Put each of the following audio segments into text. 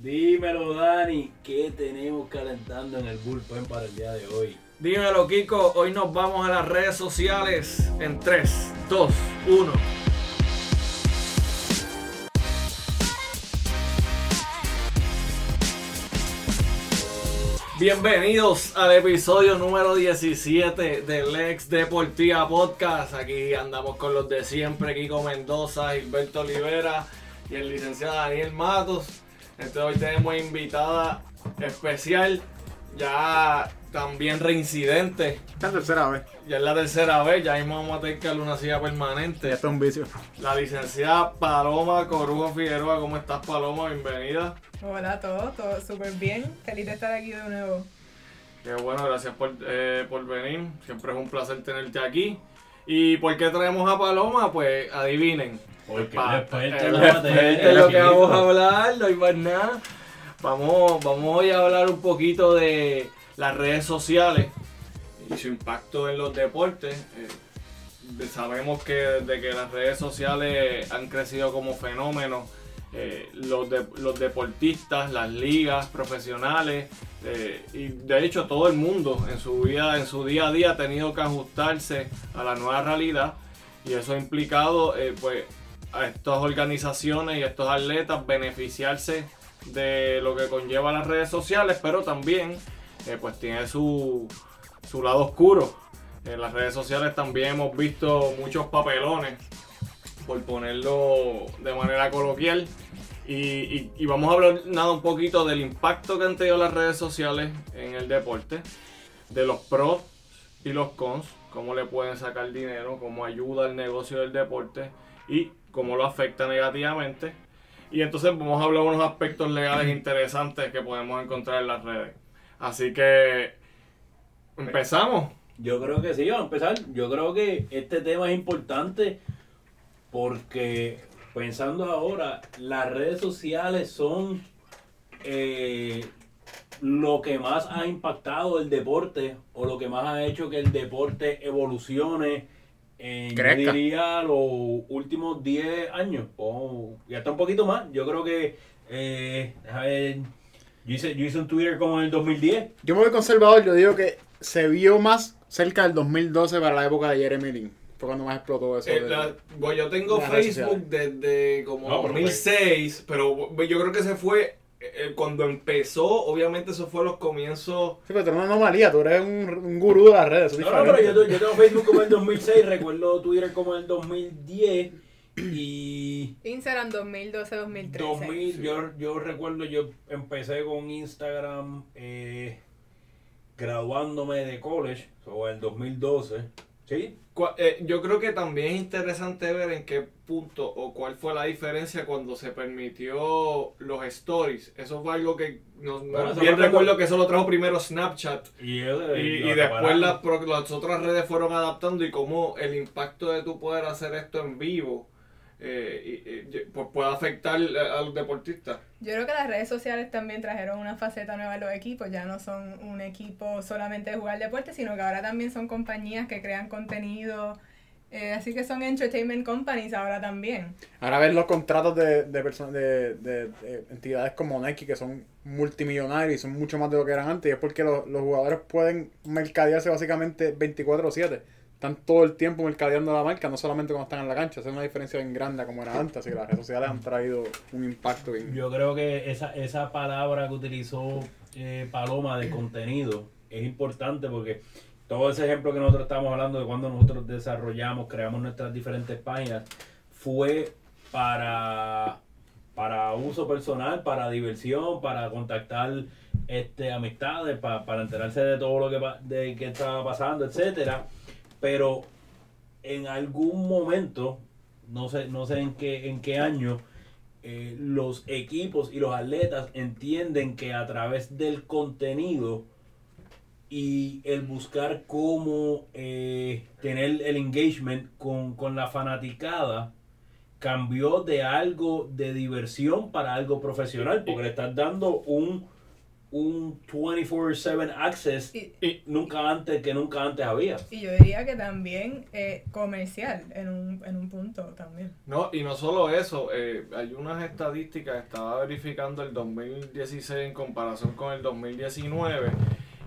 Dímelo, Dani, ¿qué tenemos calentando en el bullpen para el día de hoy? Dímelo, Kiko. Hoy nos vamos a las redes sociales en 3, 2, 1. Bienvenidos al episodio número 17 del Ex Deportiva Podcast. Aquí andamos con los de siempre, Kiko Mendoza, Gilberto Olivera y el licenciado Daniel Matos. Entonces hoy tenemos invitada especial, ya también reincidente. La tercera vez. Ya es la tercera vez, ya mismo vamos a tener que una silla permanente. Esto es un vicio. La licenciada Paloma Corujo Figueroa, ¿cómo estás Paloma? Bienvenida. Hola a todos, todo súper bien. Feliz de estar aquí de nuevo. Qué bueno, gracias por, eh, por venir. Siempre es un placer tenerte aquí. ¿Y por qué traemos a Paloma? Pues adivinen. Porque Pa- después lo que vamos a hablar, no hay más nada. Vamos, vamos hoy a hablar un poquito de las redes sociales y su impacto en los deportes. Eh, sabemos que desde que las redes sociales han crecido como fenómeno, eh, los, de- los deportistas, las ligas profesionales eh, y de hecho todo el mundo en su vida, en su día a día ha tenido que ajustarse a la nueva realidad y eso ha implicado eh, pues a estas organizaciones y a estos atletas beneficiarse de lo que conlleva las redes sociales, pero también eh, pues tiene su, su lado oscuro. En las redes sociales también hemos visto muchos papelones, por ponerlo de manera coloquial. Y, y- y vamos a hablar nada un poquito del impacto que han tenido las redes sociales en el deporte, de los pros y los cons, cómo le pueden sacar dinero, cómo ayuda al negocio del deporte y cómo lo afecta negativamente. Y entonces vamos a hablar de unos aspectos legales interesantes que podemos encontrar en las redes. Así que empezamos. Yo creo que sí, vamos a empezar. Yo creo que este tema es importante porque pensando ahora, las redes sociales son eh, lo que más ha impactado el deporte o lo que más ha hecho que el deporte evolucione yo Crezca. diría, los últimos 10 años o y hasta un poquito más. Yo creo que, eh, a ver, yo hice, yo hice un Twitter como en el 2010. Yo me voy conservador, yo digo que se vio más cerca del 2012 para la época de Jeremy Lin. Fue cuando más explotó eso. Eh, de- la- bueno, yo tengo Facebook desde como No, pero 2006, pero bueno, yo creo que se fue eh, cuando empezó, obviamente eso fue los comienzos. Sí, pero tú eres una anomalía, tú eres un, un gurú de las redes. No, no, pero yo, yo tengo Facebook como el 2006, recuerdo Twitter como el 2010 y Instagram 2012-2013. 2000, yo, yo recuerdo, yo empecé con Instagram eh, graduándome de college, o en 2012, ¿sí? Eh, yo creo que también es interesante ver en qué punto o cuál fue la diferencia cuando se permitió los stories. Eso fue algo que no, no- Bueno, bien recuerdo que eso lo trajo primero Snapchat. Y, después las, otras redes fueron adaptando y cómo el impacto de tu poder hacer esto en vivo eh, y- y- puede afectar a los deportistas. Yo creo que las redes sociales también trajeron una faceta nueva a los equipos. Ya no son un equipo solamente de jugar deporte, sino que ahora también son compañías que crean contenido. eh, así que son entertainment companies ahora también. Ahora ves los contratos de, de, personas de, de- de entidades como Nike que son multimillonarios y son mucho más de lo que eran antes. Y es porque los, los jugadores pueden mercadearse básicamente 24-7. Están todo el tiempo mercadeando la marca, no solamente cuando están en la cancha. Esa es una diferencia bien grande como era antes. Así que las redes sociales han traído un impacto bien. Yo creo que esa, esa palabra que utilizó eh, Paloma de contenido es importante porque todo ese ejemplo que nosotros estamos hablando de cuando nosotros desarrollamos, creamos nuestras diferentes páginas, fue para, para uso personal, para diversión, para contactar este, amistades, pa- para enterarse de todo lo que, de, que estaba pasando, etcétera. Pero en algún momento, no sé, no sé en qué, en qué año, eh, los equipos y los atletas entienden que a través del contenido y el buscar cómo eh, tener el engagement con, con la fanaticada cambió de algo de diversión para algo profesional porque le estás dando un un 24/7 access Y- y nunca antes que nunca antes había. Y yo diría que también eh, comercial en un, en un punto también. No, y no solo eso, eh, hay unas estadísticas, estaba verificando el 2016 en comparación con el 2019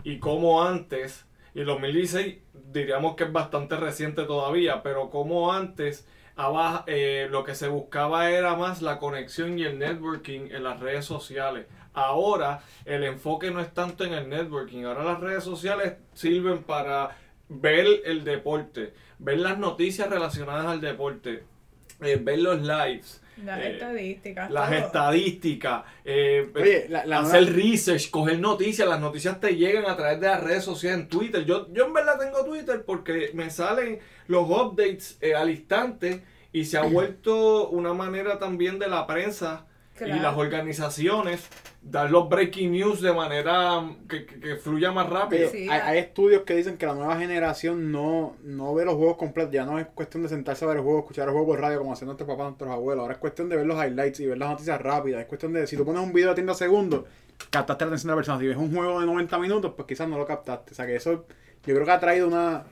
y como antes, y el 2016 diríamos que es bastante reciente todavía, pero como antes abajo, eh, lo que se buscaba era más la conexión y el networking en las redes sociales. Ahora el enfoque no es tanto en el networking, ahora las redes sociales sirven para ver el deporte, ver las noticias relacionadas al deporte, eh, ver los lives, Las eh, estadísticas. las todo. estadísticas, eh, Oye, la, la hacer nueva- research, coger noticias, las noticias te llegan a través de las redes sociales en Twitter. Yo, yo en verdad tengo Twitter porque me salen los updates eh, al instante y se ha vuelto una manera también de la prensa y las organizaciones dar los breaking news de manera que, que- que fluya más rápido. Oye, Sí, hay, hay estudios que dicen que la nueva generación no, no ve los juegos completos. Ya no es cuestión de sentarse a ver el juego, escuchar el juego por radio como hacían nuestros papás, nuestros abuelos. Ahora es cuestión de ver los highlights y ver las noticias rápidas. Es cuestión de, si tú pones un video de 30 segundos, captaste la atención de la persona. Si ves un juego de 90 minutos, pues quizás no lo captaste. O sea que eso yo creo que ha traído una,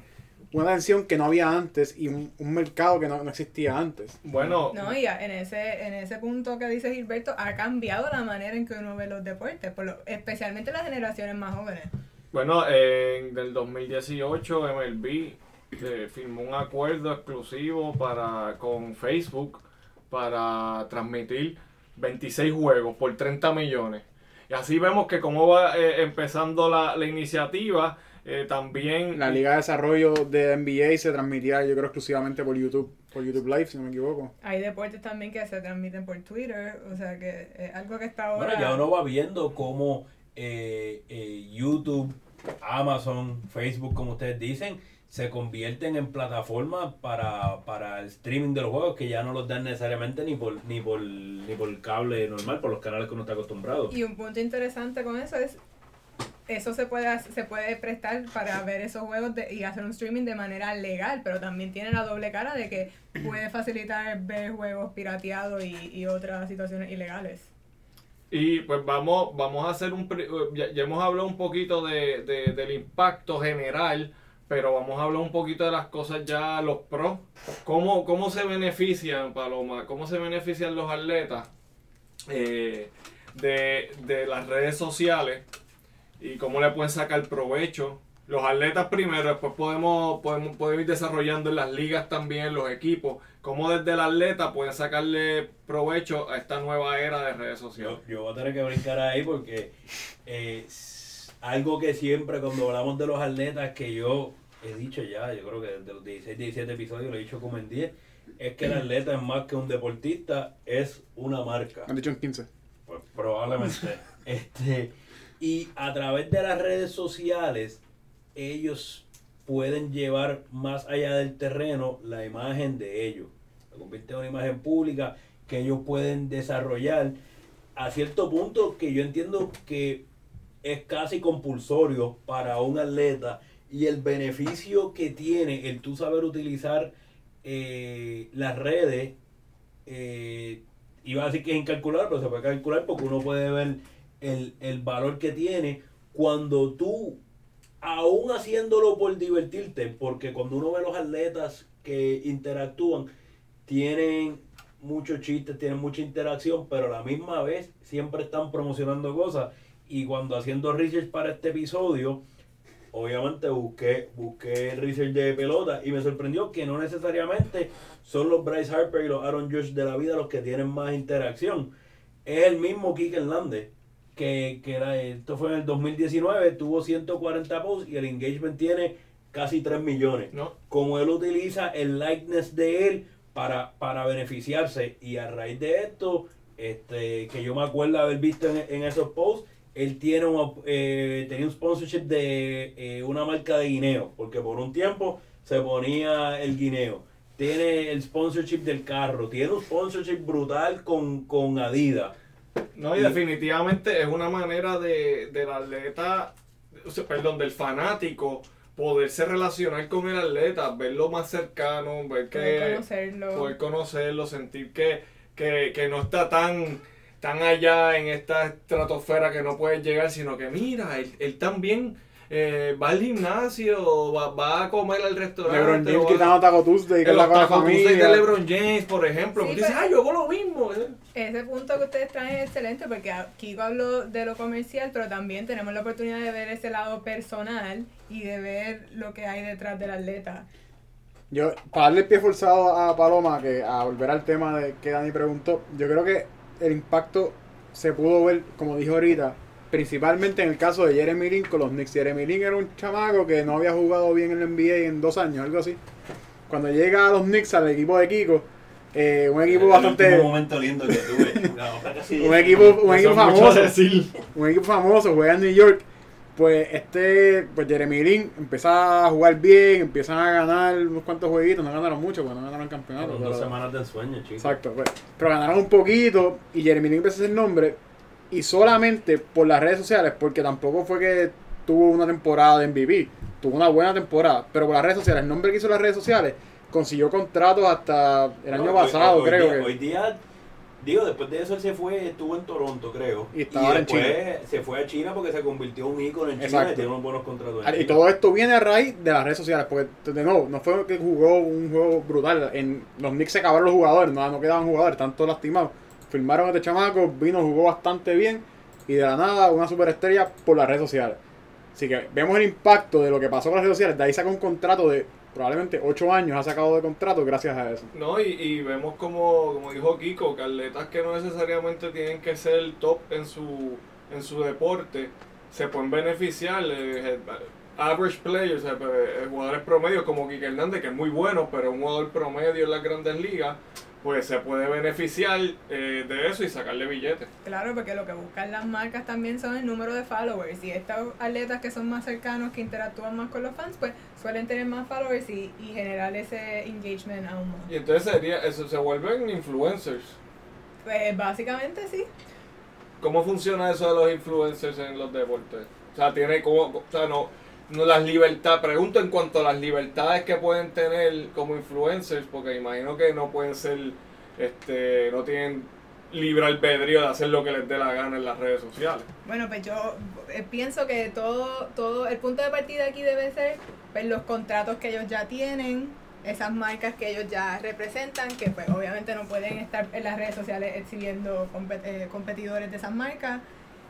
una atención que no había antes y un, un mercado que no, no existía antes. Bueno, No, y a- en ese, en ese punto que dice Gilberto, ha cambiado la manera en que uno ve los deportes, por lo- especialmente las generaciones más jóvenes. Bueno, en del 2018 MLB eh, firmó un acuerdo exclusivo para con Facebook para transmitir 26 juegos por 30 millones. Y así vemos que como va eh, empezando la, la iniciativa, eh, también... La Liga de Desarrollo de NBA se transmitía, yo creo, exclusivamente por YouTube, por YouTube Live, si no me equivoco. Hay deportes también que se transmiten por Twitter, o sea que es algo que está ahora... Bueno, ya uno va viendo cómo eh, eh, YouTube, Amazon, Facebook, como ustedes dicen, se convierten en plataformas para, para el streaming de los juegos que ya no los dan necesariamente ni por, ni por, ni por cable normal, por los canales que uno está acostumbrado. Y un punto interesante con eso es, eso se puede, se puede prestar para ver esos juegos de- y hacer un streaming de manera legal, pero también tiene la doble cara de que puede facilitar ver juegos pirateados y, y otras situaciones ilegales. Y pues vamos, vamos a hacer un... Ya, ya hemos hablado un poquito de, de- del impacto general, pero vamos a hablar un poquito de las cosas ya, los pros. ¿Cómo, cómo se benefician, Paloma? ¿Cómo se benefician los atletas eh, de, de las redes sociales? ¿Y cómo le pueden sacar provecho? Los atletas primero, después podemos, podemos, podemos ir desarrollando en las ligas también, los equipos. Cómo desde el atleta pueden sacarle provecho a esta nueva era de redes sociales. Yo, yo voy a tener que brincar ahí porque eh, algo que siempre cuando hablamos de los atletas que yo he dicho ya, yo creo que desde los 16, 17 episodios lo he dicho como en 10, es que el atleta es más que un deportista, es una marca. Han dicho en 15. Pues probablemente. este, y a través de las redes sociales, ellos pueden llevar más allá del terreno la imagen de ellos. Se convierte en una imagen pública que ellos pueden desarrollar a cierto punto que yo entiendo que es casi compulsorio para un atleta y el beneficio que tiene el tú saber utilizar eh, las redes eh, iba a decir que es incalculable, pero se puede calcular porque uno puede ver el, el valor que tiene cuando tú, aún haciéndolo por divertirte, porque cuando uno ve los atletas que interactúan, tienen muchos chistes, tienen mucha interacción, pero a la misma vez siempre están promocionando cosas. Y cuando haciendo research para este episodio, obviamente busqué, busqué research de pelota y me sorprendió que no necesariamente son los Bryce Harper y los Aaron Josh de la vida los que tienen más interacción. Es el mismo Kike Hernández, que, que era, esto fue en el 2019, tuvo 140 posts y el engagement tiene casi 3 millones. ¿no? Como él utiliza el likeness de él para, para beneficiarse y a raíz de esto, este, que yo me acuerdo haber visto en, en esos posts, él tiene una, eh, tenía un sponsorship de eh, una marca de guineo, porque por un tiempo se ponía el guineo. Tiene el sponsorship del carro, tiene un sponsorship brutal con, con Adidas. No, y Y- definitivamente es una manera de, del atleta, o sea, perdón, del fanático poderse relacionar con el atleta, verlo más cercano, ver Poder que conocerlo. poder conocerlo, sentir que, que, que no está tan tan allá en esta estratosfera que no puedes llegar, sino que mira, él, él también eh, va al gimnasio, va, va a comer al restaurante. LeBron James quitando Taco Tuesday, que la Taco Tuesday familia. de LeBron James, por ejemplo. Sí, dice, ah, yo hago lo mismo. eh". Ese punto que ustedes traen es excelente porque Kiko habló de lo comercial, pero también tenemos la oportunidad de ver ese lado personal y de ver lo que hay detrás del atleta. Yo, para darle el pie forzado a Paloma, que a volver al tema de que Dani preguntó, yo creo que el impacto se pudo ver, como dijo ahorita, principalmente en el caso de Jeremy Lin con los Knicks. Jeremy Lin era un chamaco que no había jugado bien en el NBA en dos años, algo así. Cuando llega a los Knicks, al equipo de Kiko, eh, un equipo El bastante... último momento lindo que tuve. Casi- Un equipo, un equipo famoso. un equipo famoso, juega en New York, pues este, pues Jeremy Lin empieza a jugar bien, empiezan a ganar unos cuantos jueguitos, no ganaron mucho, porque no ganaron el campeonato. Pero- dos semanas de ensueño, chicos. Exacto, pues, pero ganaron un poquito y Jeremy Lin empezó a hacer nombre y solamente por las redes sociales, porque tampoco fue que tuvo una temporada de MVP, tuvo una buena temporada, pero por las redes sociales, el nombre que hizo las redes sociales, consiguió contratos hasta el año pasado, hoy- hoy creo día- que. Hoy día, digo, después de eso él se fue, estuvo en Toronto, creo. Y estaba ahora en después se fue a China porque se convirtió en un ícono en China Exacto. y tiene unos buenos contratos. en Ah, Y China. todo esto viene a raíz de las redes sociales, porque de nuevo, no fue que jugó un juego brutal. En los Knicks se acabaron los jugadores, no, no quedaban jugadores, están todos lastimados. Firmaron a este chamaco, vino, jugó bastante bien y de la nada una superestrella por las redes sociales. Así que vemos el impacto de lo que pasó con las redes sociales. De ahí saca un contrato de probablemente 8 años, ha sacado de contrato gracias a eso. No, y, y vemos como, como dijo Kiko, que atletas que no necesariamente tienen que ser top en su, en su deporte, se pueden beneficiar. eh, eh, average players, eh, eh, jugadores promedios como Kike Hernández, que es muy bueno, pero un jugador promedio en las grandes ligas, pues se puede beneficiar eh, de eso y sacarle billetes. Claro, porque lo que buscan las marcas también son el número de followers. Y estos atletas que son más cercanos, que interactúan más con los fans, pues suelen tener más followers y, y generar ese engagement aún más. Y entonces sería, eso se vuelven influencers. Pues básicamente sí. ¿Cómo funciona eso de los influencers en los deportes? O sea, tiene como, o sea, no, no las libertades, pregunto en cuanto a las libertades que pueden tener como influencers, porque imagino que no pueden ser, este, no tienen libre albedrío de hacer lo que les dé la gana en las redes sociales. Bueno, pues yo eh, pienso que todo, todo, el punto de partida aquí debe ser pues, los contratos que ellos ya tienen, esas marcas que ellos ya representan, que pues obviamente no pueden estar en las redes sociales exhibiendo compet- eh, competidores de esas marcas.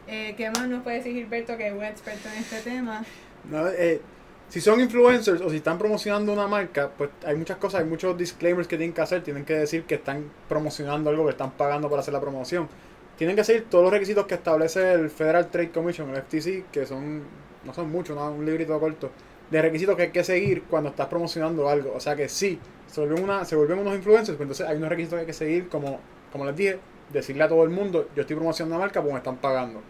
Eh, ¿Qué más nos puede decir Gilberto, que es un experto en este tema? No, eh, si son influencers o si están promocionando una marca, pues hay muchas cosas, hay muchos disclaimers que tienen que hacer. Tienen que decir que están promocionando algo, que están pagando para hacer la promoción. Tienen que seguir todos los requisitos que establece el Federal Trade Commission, el FTC, que son, no son muchos, ¿no? un librito corto, de requisitos que hay que seguir cuando estás promocionando algo. O sea que sí, se vuelven, una, se vuelven unos influencers, pues entonces hay unos requisitos que hay que seguir, como, como les dije, decirle a todo el mundo, yo estoy promocionando una marca, pues me están pagando.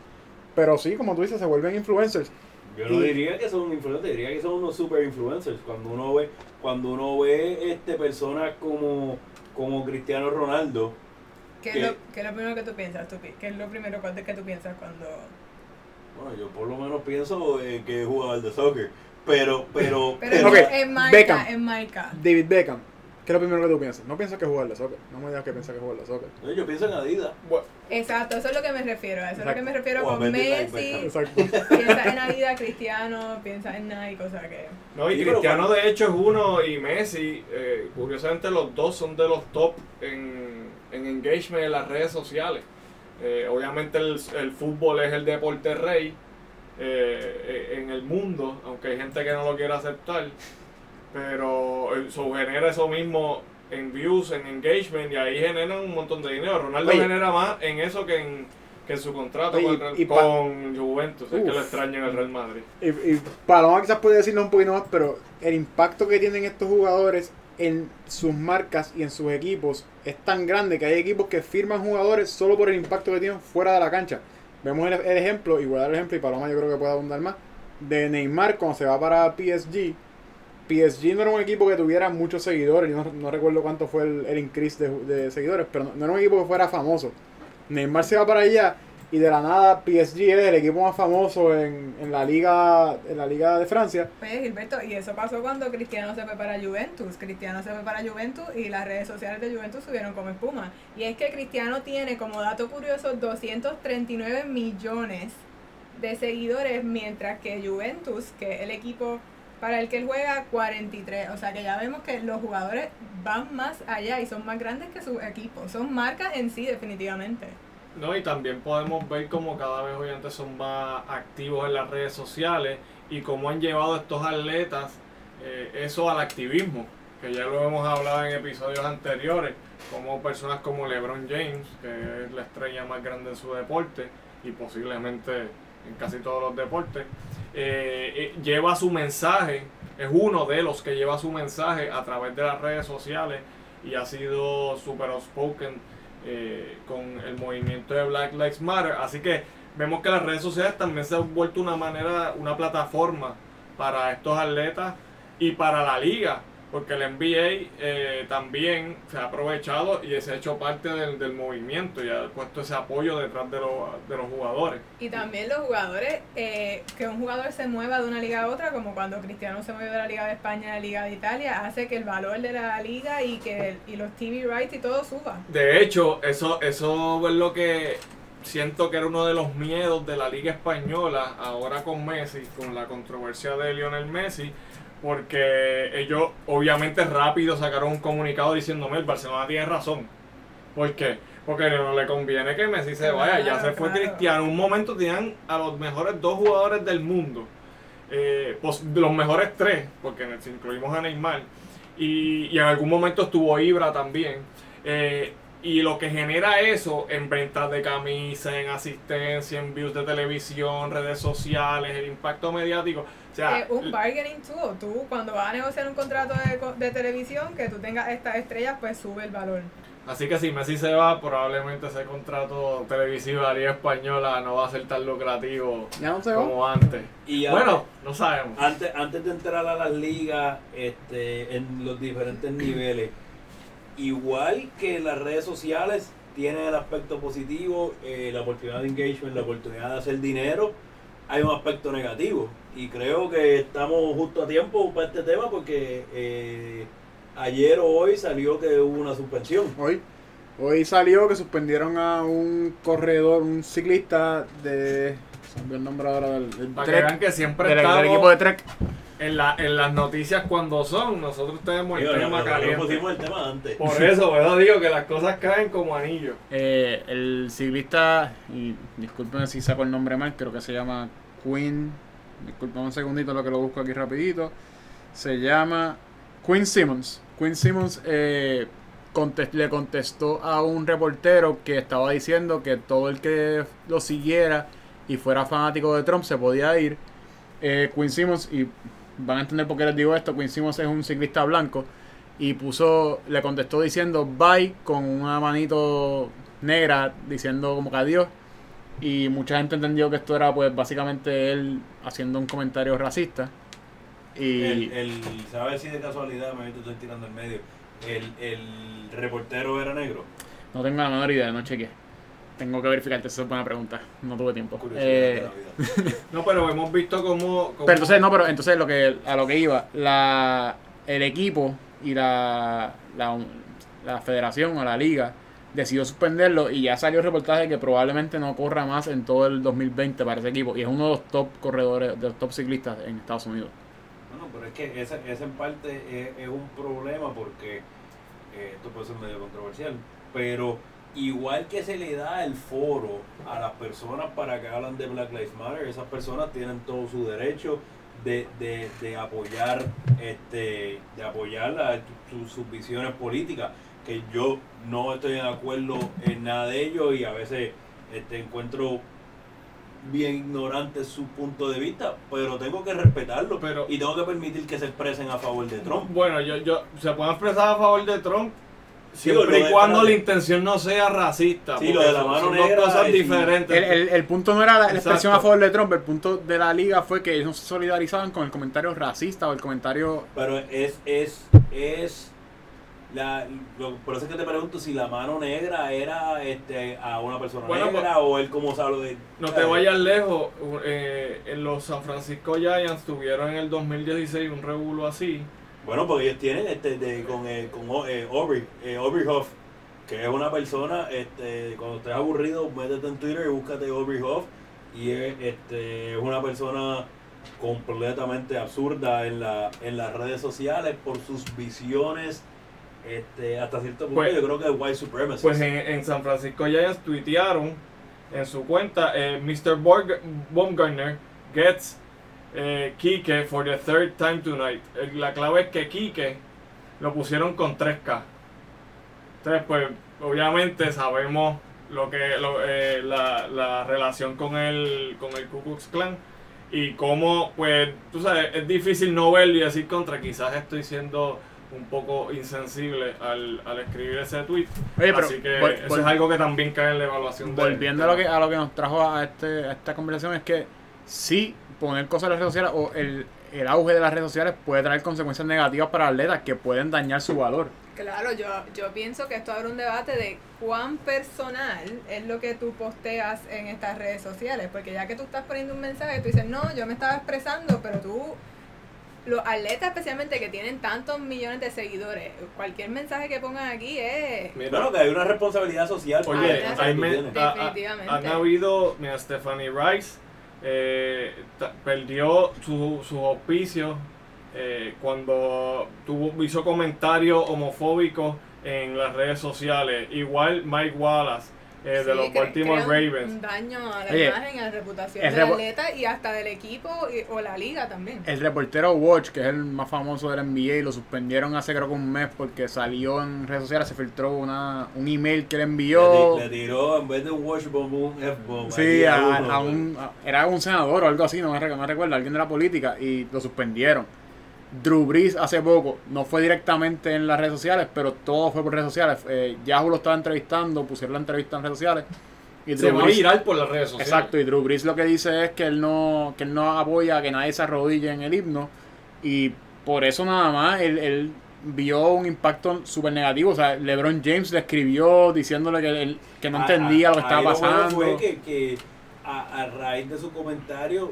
Pero sí, como tú dices, se vuelven influencers. Yo no diría que son influencers, diría que son unos super influencers. Cuando uno ve, cuando uno ve este personas como, como Cristiano Ronaldo, ¿Qué, ¿Qué? es lo, qué es lo primero que tú piensas? tú pi- ¿Qué es lo primero cuando- que tú piensas cuando... bueno, yo por lo menos pienso eh, que es jugador de soccer. Pero, pero, Pero pero- Ok, en marca, Beckham. en marca. David Beckham, ¿qué es lo primero que tú piensas? No piensas que jugar la soccer. No me digas que piensas que jugar la soccer. no, yo pienso en Adidas. Bueno, Exacto, eso es lo que me refiero. a Eso es lo que me refiero O a con Messi. Exacto. Piensa en Adidas, Cristiano, piensa en Nike, o sea que... no, y Sí, Cristiano de hecho es uno y Messi, eh, curiosamente los dos son de los top en, en engagement en las redes sociales. Eh, obviamente el, el fútbol es el deporte rey eh, eh, en el mundo, aunque hay gente que no lo quiere aceptar, pero eso genera eso mismo en views, en engagement y ahí generan un montón de dinero. Ronaldo Oye. genera más en eso que en, que en su contrato Oye, con, y Juventus, es que lo extraño en el Real Madrid. Y, y Paloma quizás puede decirlo un poquito más, pero el impacto que tienen estos jugadores en sus marcas y en sus equipos es tan grande que hay equipos que firman jugadores solo por el impacto que tienen fuera de la cancha. Vemos el, el ejemplo, y voy a dar el ejemplo, y Paloma yo creo que puede abundar más, de Neymar cuando se va para PSG. PSG no era un equipo que tuviera muchos seguidores, yo no, recuerdo cuánto fue el, el increase de, seguidores, pero no, era un equipo que fuera famoso. Neymar se va para allá y de la nada PSG es el equipo más famoso en, la liga en la liga de Francia. Oye, Gilberto, y eso pasó cuando Cristiano se fue para Juventus. Cristiano se fue para Juventus y las redes sociales de Juventus subieron como espuma. Y es que Cristiano tiene, como dato curioso, 239 millones de seguidores, mientras que Juventus, que es el equipo para el que él juega, 43. O sea que ya vemos que los jugadores van más allá y son más grandes que su equipo. Son marcas en sí, definitivamente. No, y también podemos ver cómo cada vez hoy antes son más activos en las redes sociales y cómo han llevado estos atletas eh, eso al activismo, que ya lo hemos hablado en episodios anteriores, como personas como LeBron James, que es la estrella más grande en su deporte y posiblemente en casi todos los deportes, eh, eh, lleva su mensaje, es uno de los que lleva su mensaje a través de las redes sociales y ha sido super outspoken eh, con el movimiento de Black Lives Matter. Así que vemos que las redes sociales también se han vuelto una manera, una plataforma para estos atletas y para la liga porque el NBA eh, también se ha aprovechado y se ha hecho parte del, del, movimiento y ha puesto ese apoyo detrás de, los, de los jugadores. Y también los jugadores, eh, que un jugador se mueva de una liga a otra, como cuando Cristiano se movió de la Liga de España a la Liga de Italia, hace que el valor de la liga y que y los TV rights y todo suba. De hecho, eso, eso es lo que siento que era uno de los miedos de la liga española ahora con Messi, con la controversia de Lionel Messi porque ellos obviamente rápido sacaron un comunicado diciéndome el Barcelona tiene razón. ¿Por qué? Porque no le conviene que Messi se vaya, ya se fue Cristiano. Un momento tenían a los mejores dos jugadores del mundo, eh, pues, los mejores tres, porque si incluimos a Neymar, y, y en algún momento estuvo Ibra también. Eh, y lo que genera eso en ventas de camisas, en asistencia, en views de televisión, redes sociales, el impacto mediático. O sea, es un bargaining tool. Tú, cuando vas a negociar un contrato de, de televisión, que tú tengas estas estrellas, pues sube el valor. Así que si Messi se va, probablemente ese contrato televisivo de la Liga Española no va a ser tan lucrativo no como antes. Y bueno, no sabemos. Antes, antes de entrar a las ligas este, en los diferentes niveles, igual que las redes sociales tienen el aspecto positivo, eh, la oportunidad de engagement, la oportunidad de hacer dinero, hay un aspecto negativo. Y creo que estamos justo a tiempo para este tema porque eh, ayer o hoy salió que hubo una suspensión. Hoy. Hoy salió que suspendieron a un corredor, un ciclista de. Se el nombre ahora del, del Para que vean que siempre del, estamos del equipo de Trek. En, la, en las noticias cuando son. Nosotros tenemos el Digo, tema nosotros caliente. pusimos el tema antes. Por eso, ¿verdad? Digo que las cosas caen como anillo. Eh, el ciclista, y disculpen si saco el nombre mal, creo que se llama Quinn. Disculpen un segundito lo que lo busco aquí rapidito. Se llama Quinn Simmons. Quinn Simmons eh, contest- le contestó a un reportero que estaba diciendo que todo el que lo siguiera y fuera fanático de Trump se podía ir. Eh, Quinn Simmons, y van a entender por qué les digo esto, Quinn Simmons es un ciclista blanco y puso, le contestó diciendo bye con una manito negra diciendo como que adiós y mucha gente entendió que esto era pues básicamente él haciendo un comentario racista y El, el, ¿Sabes si de casualidad, me estoy tirando en medio? El, el reportero era negro. no tengo la menor idea, no chequeé. Tengo que verificarte, esa es buena pregunta, no tuve tiempo. Curiosidad Eh, de la vida. No, pero hemos visto cómo. cómo- Pero entonces, no, pero entonces lo que, a lo que iba, la, el equipo y la, la, la federación o la liga decidió suspenderlo y ya salió el reportaje que probablemente no corra más en todo el 2020 para ese equipo y es uno de los top corredores, de los top ciclistas en Estados Unidos. Bueno, pero es que ese, ese en parte es, es un problema porque eh, esto puede ser medio controversial, pero igual que se le da el foro a las personas para que hablan de Black Lives Matter, esas personas tienen todo su derecho de, de, de apoyar este de apoyar la- su- sus visiones políticas que yo no estoy de acuerdo en nada de ello y a veces este encuentro bien ignorante su punto de vista, pero tengo que respetarlo Pero- y tengo que permitir que se expresen a favor de Trump. Bueno, yo, yo, se puede expresar a favor de Trump siempre y cuando la intención no sea racista. Sí, lo de la mano son dos negra cosas es- diferentes. El, el- el punto no era la, la expresión a favor de Trump, el punto de la liga fue que ellos no se solidarizaban con el comentario racista o el comentario... Pero es, es, es la, lo- por eso es que te pregunto si la mano negra era este a una persona Bueno, negra o él como sabe de No te vayas lejos, eh, los San Francisco Giants tuvieron en el 2016 un revuelo así. Bueno, porque ellos tienen este de, con, eh, con eh, Aubrey, eh, Aubrey Hoff, que es una persona, este, cuando estés aburrido, métete en Twitter y búscate Aubrey Hoff, y es, este, es una persona completamente absurda en, la, en las redes sociales por sus visiones, este, hasta cierto punto Pues- yo creo que es white supremacy. Pues en, en San Francisco Giants tuitearon en su cuenta, eh, Mr. Borg- Baumgartner gets eh, Kike for the third time tonight. Eh, La clave es que Kike lo pusieron con 3K. Entonces, pues, obviamente sabemos lo que lo- eh, la, la relación con el, con el Ku Klux Klan y cómo, pues, tú sabes, es difícil no verlo y decir contra, quizás estoy siendo un poco insensible al, al escribir ese tweet. Oye, pero Así que vol- eso vol- es algo que también cae en la evaluación. de- Volviendo a lo que a lo que nos trajo a, este, a esta conversación es que sí poner cosas en las redes sociales o el, el auge de las redes sociales puede traer consecuencias negativas para atletas que pueden dañar su valor. Claro, yo, yo pienso que esto abre un debate de cuán personal es lo que tú posteas en estas redes sociales, porque ya que tú estás poniendo un mensaje, tú dices, no, yo me estaba expresando, pero tú, los atletas especialmente que tienen tantos millones de seguidores, cualquier mensaje que pongan aquí es... Bueno, que hay una responsabilidad social. Oye, hay a- Definitivamente. han habido, mira, Stephanie Rice eh, perdió su, su auspicio eh, cuando tuvo, hizo comentarios homofóbicos en las redes sociales. Igual Mike Wallace eh, de Sí, los Baltimore Ravens. Un daño a la Oye, imagen, a la reputación el del atleta y hasta del equipo y- o la liga también. El reportero Watch, que es el más famoso del NBA, lo suspendieron hace creo que un mes porque salió en redes sociales, se filtró una, un email que le envió. Le, ti- le tiró en vez de un wash bomb un F bomb. Sí, a, un, a- era un senador o algo así, no me, recuerdo, alguien de la política, y lo suspendieron. Drew Brees hace poco, no fue directamente en las redes sociales, pero todo fue por redes sociales. Eh, Yahoo lo estaba entrevistando, pusieron la entrevista en redes sociales. Y Se va a virar por las redes sociales. Exacto, y Drew Brees lo que dice es que él no, que él no apoya que nadie se arrodille en el himno, y por eso nada más él, él vio un impacto súper negativo. O sea, LeBron James le escribió diciéndole que, él- que no A- entendía a- lo que estaba ahí bueno pasando. fue que, que a, a raíz de su comentario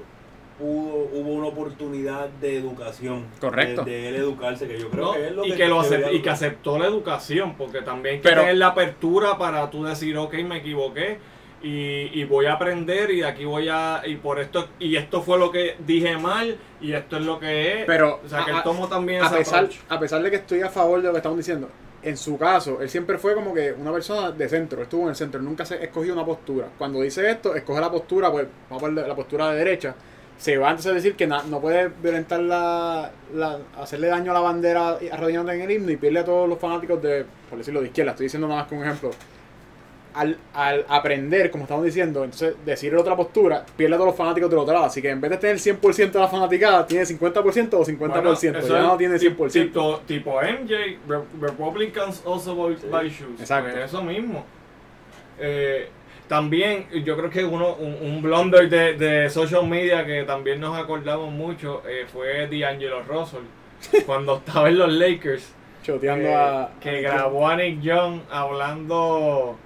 pudo, hubo una oportunidad de educación. Correcto. De, de él educarse, que yo creo ¿no? que es lo y que, que, lo debería acep- y que aceptó la educación, porque también que tener la apertura para tú decir, ok, me equivoqué y, y voy a aprender y de aquí voy a, y por esto, y esto fue lo que dije mal y esto es lo que es. Pero o sea, que a- él tomó también a pesar, approach. a pesar de que estoy a favor de lo que estamos diciendo, en su caso, él siempre fue como que una persona de centro, estuvo en el centro, nunca se escogió una postura. Cuando dice esto, escoge la postura, pues vamos a poner la postura de derecha. Se va antes a decir que na- no puede violentar la, la- hacerle daño a la bandera arrodillándote en el himno y pierde a todos los fanáticos de, por decirlo, de izquierda. Estoy diciendo nada más que un ejemplo. Al, al aprender, como estamos diciendo, entonces decirle otra postura, pierde a todos los fanáticos del otro lado. Así que en vez de tener 100% de la fanaticada, tiene 50% o 50%. Bueno, ya no tiene tip- 100%. Tipo, tipo MJ, Re- Republicans also buy, Sí. buy shoes. Exacto. Pues eso mismo. Eh, también, yo creo que uno un, un blunder de, de social media que también nos acordamos mucho eh, fue D'Angelo Russell. cuando estaba en los Lakers. choteando eh, a. que grabó a Nick Young hablando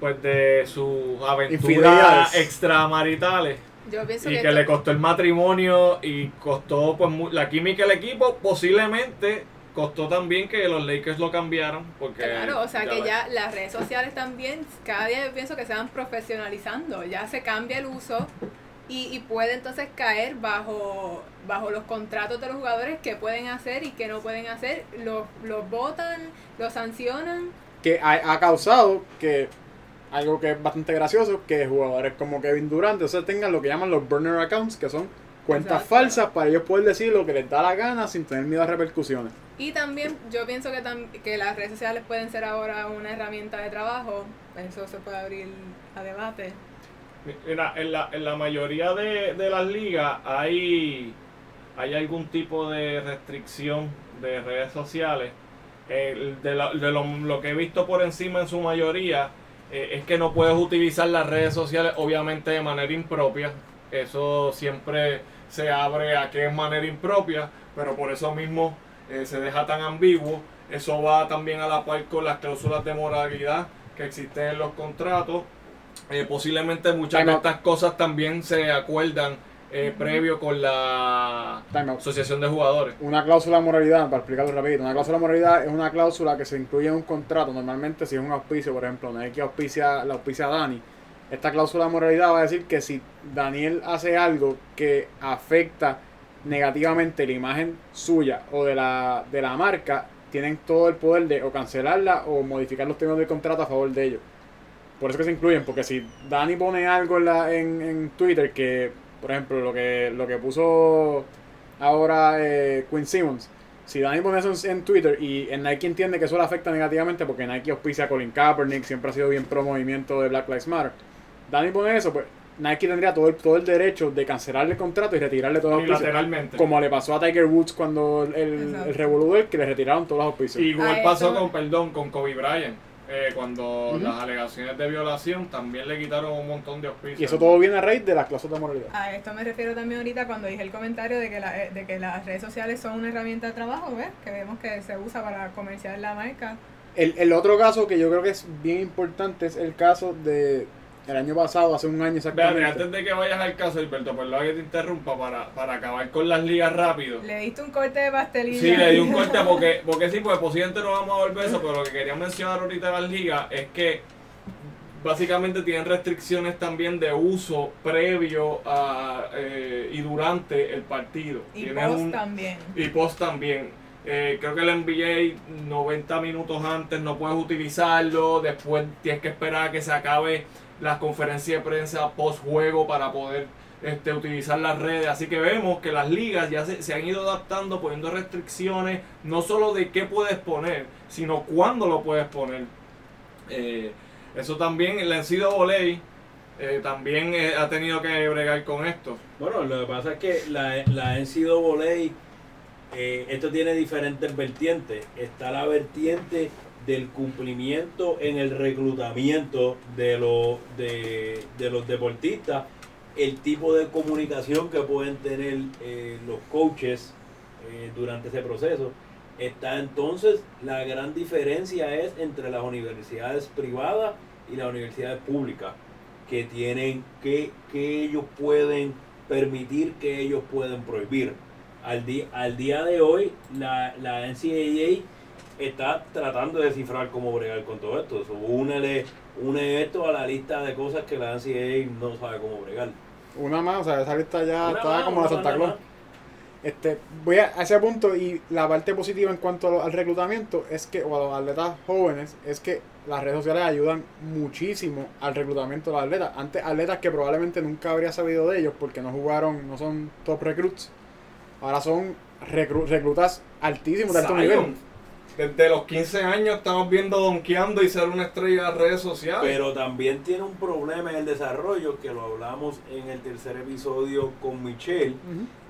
pues de sus aventuras extramaritales Yo pienso y que, que le costó el matrimonio y costó pues la química del equipo posiblemente costó también que los Lakers lo cambiaron porque Claro, o sea que ves. ya las redes sociales también, cada día yo pienso que se van profesionalizando, ya se cambia el uso y, y puede entonces caer bajo, bajo los contratos de los jugadores que pueden hacer y que no pueden hacer, los, los votan, los sancionan. que ha, ha causado que algo que es bastante gracioso, que jugadores como Kevin Durant, o sea, tengan lo que llaman los burner accounts, que son cuentas Exacto. falsas para ellos poder decir lo que les da la gana sin tener miedo a repercusiones. Y también yo pienso que, tam- que las redes sociales pueden ser ahora una herramienta de trabajo, eso se puede abrir a debate. Mira, en la, en la mayoría de, de las ligas hay, hay algún tipo de restricción de redes sociales. El- de la- de lo, lo que he visto por encima en su mayoría eh, es que no puedes utilizar las redes sociales obviamente de manera impropia. Eso siempre se abre a que es manera impropia, pero por eso mismo eh, se deja tan ambiguo. Eso va también a la par con las cláusulas de moralidad que existen en los contratos. Eh, posiblemente muchas Time de out. estas cosas también se acuerdan eh, previo con la asociación de jugadores. Una cláusula de moralidad, para explicarlo rapidito, una cláusula de moralidad es una cláusula que se incluye en un contrato. Normalmente si es un auspicio, por ejemplo, Nike auspicia, la auspicia a Dani. Esta cláusula de moralidad va a decir que si Daniel hace algo que afecta negativamente la imagen suya o de la, de la marca, tienen todo el poder de o cancelarla o modificar los términos del contrato a favor de ellos. Por eso que se incluyen, porque si Dani pone algo en, la, en, en Twitter que, por ejemplo, lo que, lo que puso ahora eh, Quinn Simmons, si Dani pone eso en, Twitter y en Nike entiende que eso le afecta negativamente porque Nike auspicia a Colin Kaepernick, siempre ha sido bien pro movimiento de Black Lives Matter. Dani pone eso, pues Nike tendría todo el, todo el derecho de cancelarle el contrato y retirarle todos los auspicios. Como le pasó a Tiger Woods cuando el, el, el él, que le retiraron todos los auspicios. Igual pasó con, perdón, con Kobe Bryant. eh, cuando las alegaciones de violación también le quitaron un montón de auspicios. y eso todo viene a raíz de las cláusulas de moralidad. A esto me refiero también ahorita cuando dije el comentario de que, la- eh, de que las redes sociales son una herramienta de trabajo, ¿ves? Que vemos que se usa para comerciar la marca. El, el otro caso que yo creo que es bien importante es el caso de el año pasado, hace un año exactamente. antes de que vayas al caso, Alberto, perdón que te interrumpa para, para acabar con las ligas rápido. Le diste un corte de pastelilla. Sí, le di un corte porque, porque sí, pues posiblemente no vamos a volver eso, pero lo que quería mencionar ahorita de las ligas es que básicamente tienen restricciones también de uso previo a, eh, y durante el partido. Y Tienen post un- también. y post también. Eh, creo que el NBA 90 minutos antes no puedes utilizarlo, después tienes que esperar a que se acabe la conferencia de prensa post juego para poder este, utilizar las redes. Así que vemos que las ligas ya se, se han ido adaptando, poniendo restricciones, no solo de qué puedes poner, sino cuándo lo puedes poner. Eh, eso también, el NCAA eh, también eh, ha tenido que bregar con esto. Bueno, lo que pasa es que la, la NCAA, eh, esto tiene diferentes vertientes. Está la vertiente del cumplimiento en el reclutamiento de, los de, los deportistas, el tipo de comunicación que pueden tener eh, los coaches eh, durante ese proceso. Está entonces la gran diferencia es entre las universidades privadas y las universidades públicas que tienen que, que ellos pueden permitir que ellos pueden prohibir al al día de hoy la, la NCAA está tratando de descifrar cómo bregar con todo esto Eso, únele une esto a la lista de cosas que la NCAA no sabe cómo bregar Una más, o sea, esa lista ya Una más, como la Santa Claus. Este, voy a, ese punto y la parte positiva en cuanto lo- al reclutamiento es que, o a los atletas jóvenes, es que las redes sociales ayudan muchísimo al reclutamiento de los atletas. Antes, atletas que probablemente nunca habría sabido de ellos porque no jugaron, no son top recruits. Ahora son recru- reclutas altísimos de alto Zion, nivel. Desde los 15 años estamos viendo donkeando y ser una estrella de redes sociales. pero también tiene un problema en el desarrollo que lo hablamos en el tercer episodio con Michelle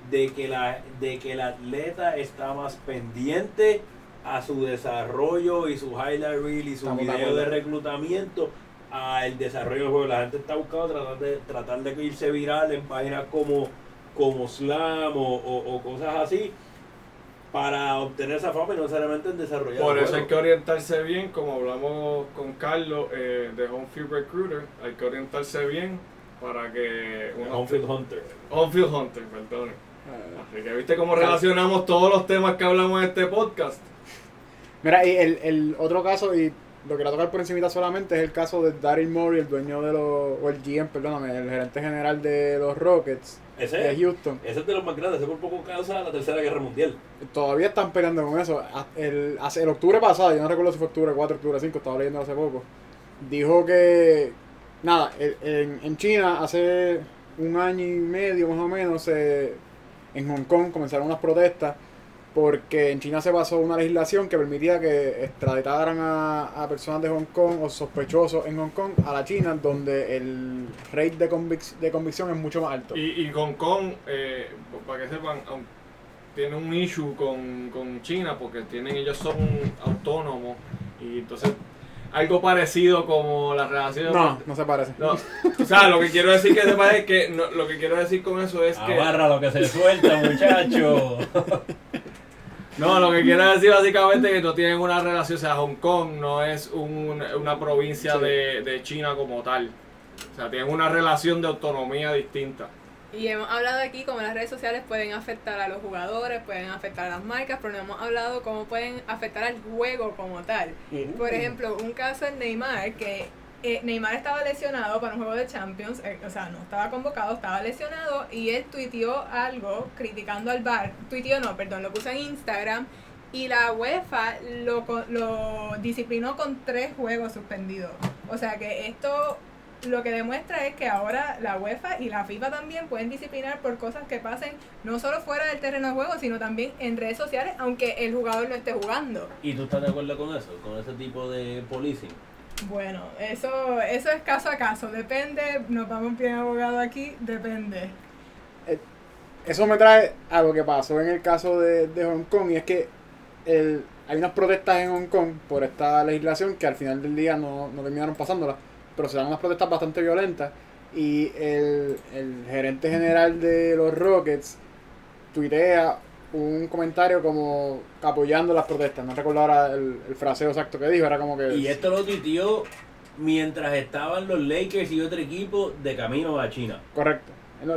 de que la de que el atleta está más pendiente a su desarrollo y su highlight reel y su Estamos video de reclutamiento al desarrollo del juego. La gente está buscando tratar de tratar de irse viral en páginas como como Slam o, o- o cosas así para obtener esa fama y no necesariamente en desarrollar Por eso hay que orientarse bien, como hablamos con Carlos eh, de Homefield Recruiter, hay que orientarse bien para que. Homefield Hunter. Homefield Hunter, perdón. Ah, Así que viste cómo relacionamos todos los temas que hablamos en este podcast. Mira, y el, el otro caso, y lo que voy a tocar por encima solamente, es el caso de Daryl Morey, el dueño de los, o el GM, perdóname, el gerente general de los Rockets Ese, de Houston. ese es de los más grandes, ese por poco causa la tercera guerra mundial. Todavía están peleando con eso. El, hace- el octubre pasado, yo no recuerdo si fue octubre 4, octubre 5, estaba leyendo hace poco. Dijo que, nada, el- en, en China hace un año y medio más o menos, eh, en Hong Kong comenzaron unas protestas porque en China se pasó una legislación que permitía que extraditaran a, a personas de Hong Kong o sospechosos en Hong Kong a la China, donde el rate de, convic- de convicción es mucho más alto. Y, y Hong Kong, eh, para que sepan, tiene un issue con, con China porque tienen ellos son autónomos y entonces algo parecido como la relación No, no se parece. No, o sea, lo que quiero decir que es que no, lo que quiero decir con eso es que Agarra lo que se suelta, muchacho. No, lo que quiere decir básicamente es que no tienen una relación, o sea, Hong Kong no es un- una provincia Sí. de, de China como tal. O sea, tienen una relación de autonomía distinta. Y hemos hablado aquí cómo las redes sociales pueden afectar a los jugadores, pueden afectar a las marcas, pero no hemos hablado cómo pueden afectar al juego como tal. Por ejemplo, un caso es Neymar, que eh, Neymar estaba lesionado para un juego de Champions, eh, o sea, no estaba convocado, estaba lesionado y él tuiteó algo criticando al VAR, tuiteó no, perdón, lo puso en Instagram y la UEFA lo, lo disciplinó con tres juegos suspendidos. O sea que esto lo que demuestra es que ahora la UEFA y la FIFA también pueden disciplinar por cosas que pasen no solo fuera del terreno de juego, sino también en redes sociales, aunque el jugador no esté jugando. ¿Y tú estás de acuerdo con eso? Con ese tipo de policing. Bueno, eso, eso es caso a caso, depende, nos vamos bien abogado aquí, depende. Eso me trae a lo que pasó en el caso de, de Hong Kong y es que el, hay unas protestas en Hong Kong por esta legislación que al final del día no, no terminaron pasándola, pero se dan unas protestas bastante violentas y el, el gerente general de los Rockets tuitea un comentario como apoyando las protestas, no recuerdo ahora el, el fraseo exacto que dijo, era como que... Y esto lo tuiteó mientras estaban los Lakers y otro equipo de camino a China. Correcto.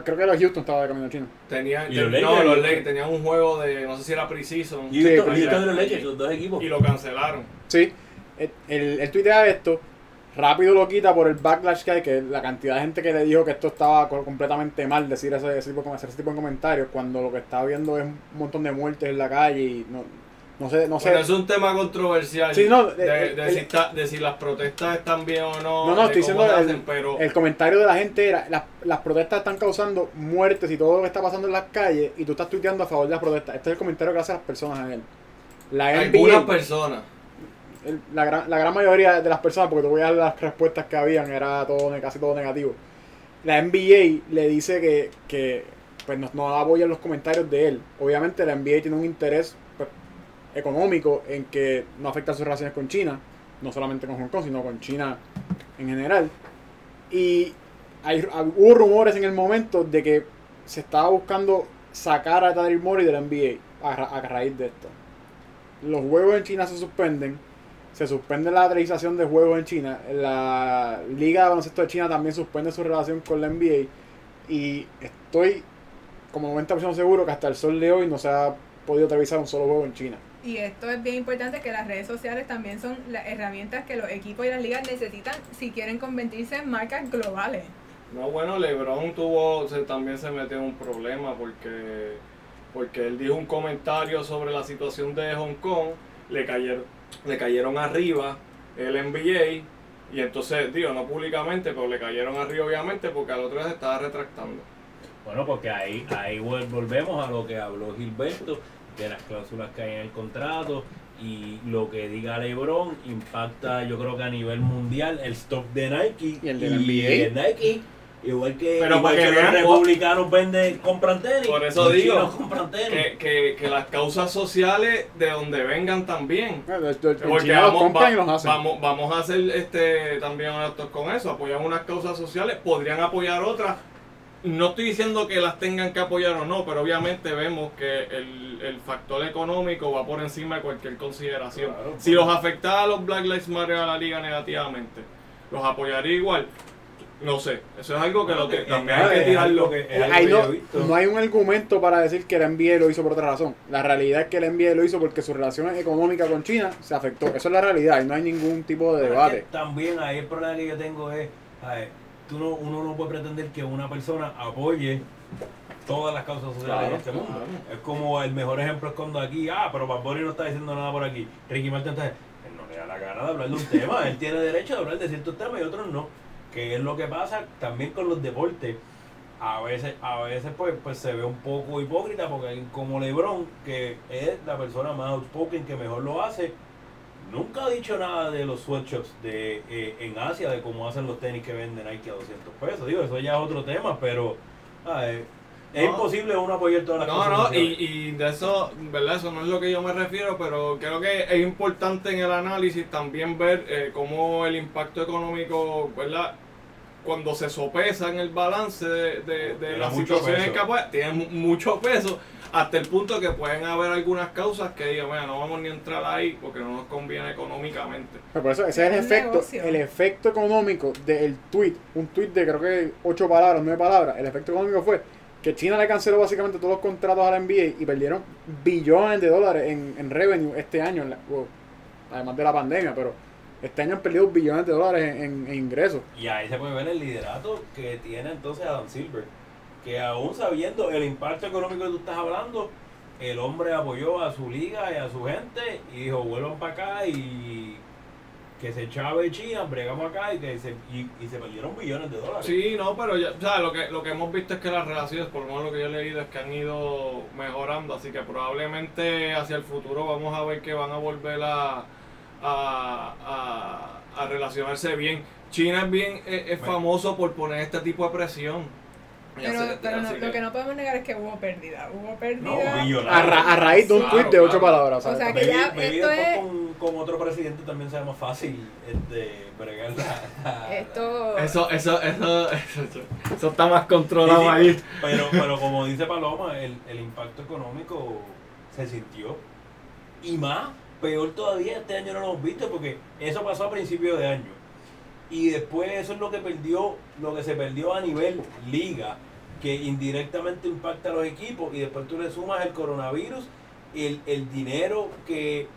Creo que los Houston estaba de camino a China. Tenían, ¿Y los no, Lakers? los Lakers tenían un juego de, no sé si era Precision, Y Sí, Houston, Houston y los Lakers, los dos equipos. y lo cancelaron. Sí, el, el, el tuitea esto, rápido lo quita por el backlash que hay, que la cantidad de gente que le dijo que esto estaba co- completamente mal decir ese, ese tipo, ese tipo de comentarios, cuando lo que está viendo es un montón de muertes en la calle y no, no sé, no sé. Bueno, es un tema controversial Sí, no, de, el- de el- si está- de si las protestas están bien o no. No, no, estoy diciendo el, hacen, pero el comentario de la gente era, las, las protestas están causando muertes y todo lo que está pasando en las calles y tú estás tuiteando a favor de las protestas. Este es el comentario que hacen las personas a él. La algunas NBA, personas. La, gran, la gran mayoría de las personas, porque te voy a dar las respuestas que habían, era todo casi todo negativo. La NBA le dice que, que pues no, no apoya los comentarios de él. Obviamente la NBA tiene un interés pues, económico en que no afecta sus relaciones con China, no solamente con Hong Kong, sino con China en general. Y hay, hubo rumores en el momento de que se estaba buscando sacar a Daryl Morey de la NBA a raíz de esto. Los juegos en China se suspenden, se suspende la televisación de juegos en China, la Liga de Baloncesto de China también suspende su relación con la NBA y estoy como 90% seguro que hasta el sol de hoy no se ha podido televisar un solo juego en China. Y esto es bien importante que las redes sociales también son las herramientas que los equipos y las ligas necesitan si quieren convertirse en marcas globales. No, bueno, LeBron tuvo, se- también se metió en un problema porque, porque él dijo un comentario sobre la situación de Hong Kong, le cayeron, le cayeron arriba el NBA y entonces, digo, no públicamente, pero le cayeron arriba obviamente porque al otro día se estaba retractando. Bueno, porque ahí, ahí vol- volvemos a lo que habló Gilberto, de las cláusulas que hay en el contrato y lo que diga LeBron impacta yo creo que a nivel mundial el stock de Nike Y el de NBA. el Nike igual que, Pero igual que los republicanos venden compran tenis Por eso digo chinos compran tenis Que, que, que las causas sociales de donde vengan también. Bueno, Porque vamos, compran va- y los hacen. vamos, vamos a ser este, también honestos con eso, apoyan unas causas sociales, podrían apoyar otras. No estoy diciendo que las tengan que apoyar o no, pero obviamente vemos que el, el factor económico va por encima de cualquier consideración. Claro, si los afectaba a los Black Lives Matter a la liga negativamente, ¿los apoyaría igual? No sé, eso es algo que, lo que también hay que tirarlo. que- es algo Ahí que yo no, he visto. no hay un argumento para decir que la NBA lo hizo por otra razón. La realidad es que la NBA lo hizo porque su relación económica con China se afectó. Eso es la realidad y no hay ningún tipo de es debate. que también ahí el problema que yo tengo es, a ver, tú no, uno no puede pretender que una persona apoye todas las causas sociales Claro, en este mundo. claro. Es como el mejor ejemplo es cuando aquí, ah, pero Bad Bunny no está diciendo nada por aquí. Ricky Martin está él no le da la gana de hablar de un tema, él tiene derecho de hablar de ciertos temas y otros no. Que es lo que pasa también con los deportes. A veces, a veces pues, pues se ve un poco hipócrita porque como LeBron, que es la persona más outspoken que mejor lo hace, Nunca ha dicho nada de los sweatshops de, eh, en Asia, de cómo hacen los tenis que venden Nike a 200 pesos. Digo, eso ya es otro tema, pero ah, eh, es No. imposible uno apoyar todas las No, cosas. no, sociales. y, y de eso, ¿verdad? Eso no es lo que yo me refiero, pero creo que es importante en el análisis también ver eh, cómo el impacto económico, ¿verdad? Cuando se sopesa en el balance de, de, de mucho situaciones peso. que pues, tiene mu- mucho peso. hasta el punto que pueden haber algunas causas que digan, mira, no vamos ni a entrar ahí porque no nos conviene económicamente. Pero por eso, ese es el efecto, negocio. el efecto económico del tweet, un tweet de creo que ocho palabras, nueve palabras, el efecto económico fue que China le canceló básicamente todos los contratos a la NBA y perdieron billones de dólares en, en revenue este año, en la- bueno, además de la pandemia, pero este año han perdido billones de dólares en, en- en ingresos. Y ahí se puede ver el liderato que tiene entonces Adam Silver. Que aún sabiendo el impacto económico que tú estás hablando, el hombre apoyó a su liga y a su gente y dijo, vuelvan para acá y que se chave China, bregamos acá y que se, y, y se perdieron billones de dólares. Sí, no, pero ya, o sea, lo que, lo que hemos visto es que las relaciones, por lo menos lo que yo he leído, es que han ido mejorando, así que probablemente hacia el futuro vamos a ver que van a volver a, a, a, a relacionarse bien. China es bien es, es Bueno. famoso por poner este tipo de presión. Pero, así- pero no- lo que no podemos negar es que hubo pérdida. Hubo pérdida. A, ra- a raíz de un Claro, tweet de claro. ocho palabras. O sea, ¿sabes? que ya esto es- con, con otro presidente también sea más fácil este, bregar la- Esto. Eso, eso, eso, eso, eso está más Sí, controlado sí, ahí. Pero, pero como dice Paloma, el, el impacto económico se sintió. Y más, peor todavía, este año no lo hemos visto porque eso pasó a principios de año. Y después eso es lo que perdió, lo que se perdió a nivel liga, que indirectamente impacta a los equipos. Y después tú le sumas el coronavirus, el, el dinero que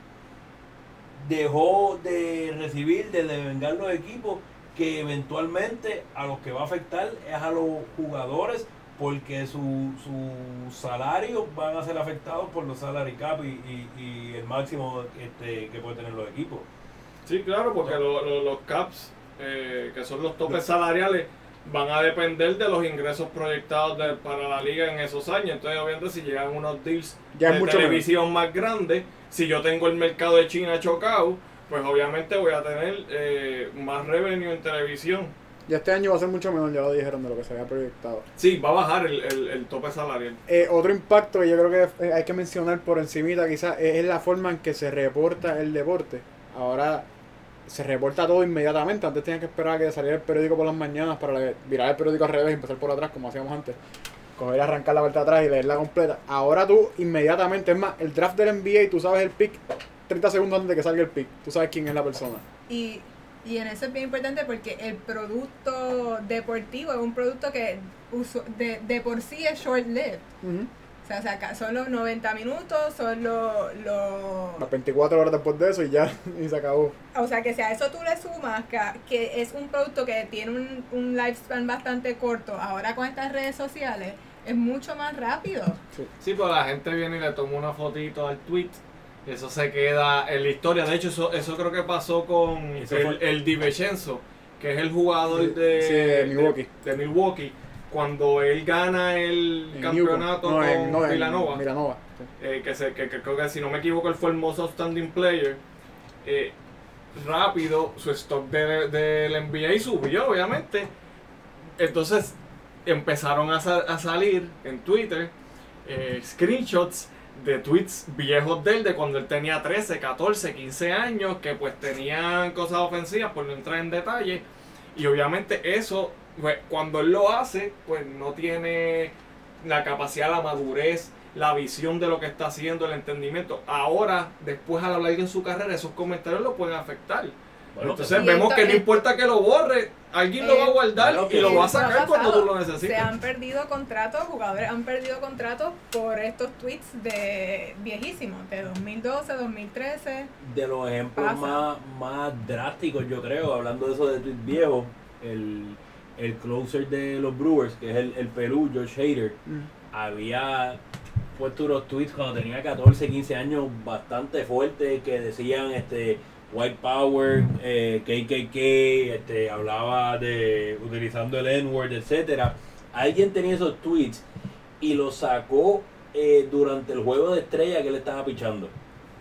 dejó de recibir, de devengar los equipos, que eventualmente a los que va a afectar es a los jugadores porque su, su salario van a ser afectados por los salary cap y, y- y el máximo este, que pueden tener los equipos. Sí, claro, porque lo- lo- los caps, eh, que son los topes salariales, van a depender de los ingresos proyectados de- para la liga en esos años. Entonces, obviamente, si llegan unos deals Ya de mucho televisión más grandes, si yo tengo el mercado de China chocado, pues obviamente voy a tener eh, más revenue en televisión. Ya este año va a ser mucho menor, ya lo dijeron de lo que se había proyectado. Sí, va a bajar el, el- el tope salarial. Eh, otro impacto que yo creo que eh, hay que mencionar por encimita quizás es, la forma en que se reporta el deporte. Ahora se reporta todo inmediatamente. Antes tenías que esperar a que saliera el periódico por las mañanas para virar el periódico al revés y empezar por atrás como hacíamos antes. Coger, arrancar la vuelta atrás y leerla completa. Ahora tú inmediatamente, es más, el draft del NBA, tú sabes el pick 30 segundos antes de que salga el pick. Tú sabes quién es la persona. Y, y en eso es bien importante porque el producto deportivo es un producto que uso- de, de por sí es short-lived. O sea, saca- son los 90 minutos, son los... los- Las 24 horas después de eso y ya y se acabó. o sea, que si a eso tú le sumas que, que es un producto que tiene un, un lifespan bastante corto, ahora con estas redes sociales, es mucho más rápido. Sí, pues la gente viene y le toma una fotito al tweet. Eso se queda en la historia. De hecho, eso, eso creo que pasó con el, fue- el Di Vincenzo, que es el jugador de, sí, de Milwaukee. de- de Milwaukee. Cuando él gana el campeonato. No, en- con no, en Villanova. sí. eh, que, se, que, que creo que si no me equivoco él fue el most outstanding player. eh, rápido su stock de- del NBA subió, obviamente. Entonces empezaron a, a salir en Twitter eh, screenshots de tweets viejos de él, de cuando él tenía 13, 14, 15 años, que pues tenían cosas ofensivas, por no entrar en detalle. Y obviamente eso, pues, cuando él lo hace, pues no tiene la capacidad, la madurez, la visión de lo que está haciendo, el entendimiento. Ahora, después a lo largo en su carrera, esos comentarios lo pueden afectar. Bueno, Entonces vemos que no importa que lo borre, alguien lo va a Eh, guardar y lo va a sacar cuando tú lo Se necesites. han perdido contratos, jugadores han perdido contratos por estos tweets de viejísimos, de 2012, 2013. de los ejemplos Pasa. más, más drásticos, yo creo, hablando de eso de tweets viejos, el, el closer de los Brewers, que es el, el Perú, George Hader, Mm. había puesto unos tweets cuando tenía 14, 15 años bastante fuertes que decían este White Power, eh, KKK, este, hablaba de utilizando el N-word, etcétera. Alguien tenía esos tweets y los sacó eh, durante el juego de estrella que él estaba pichando.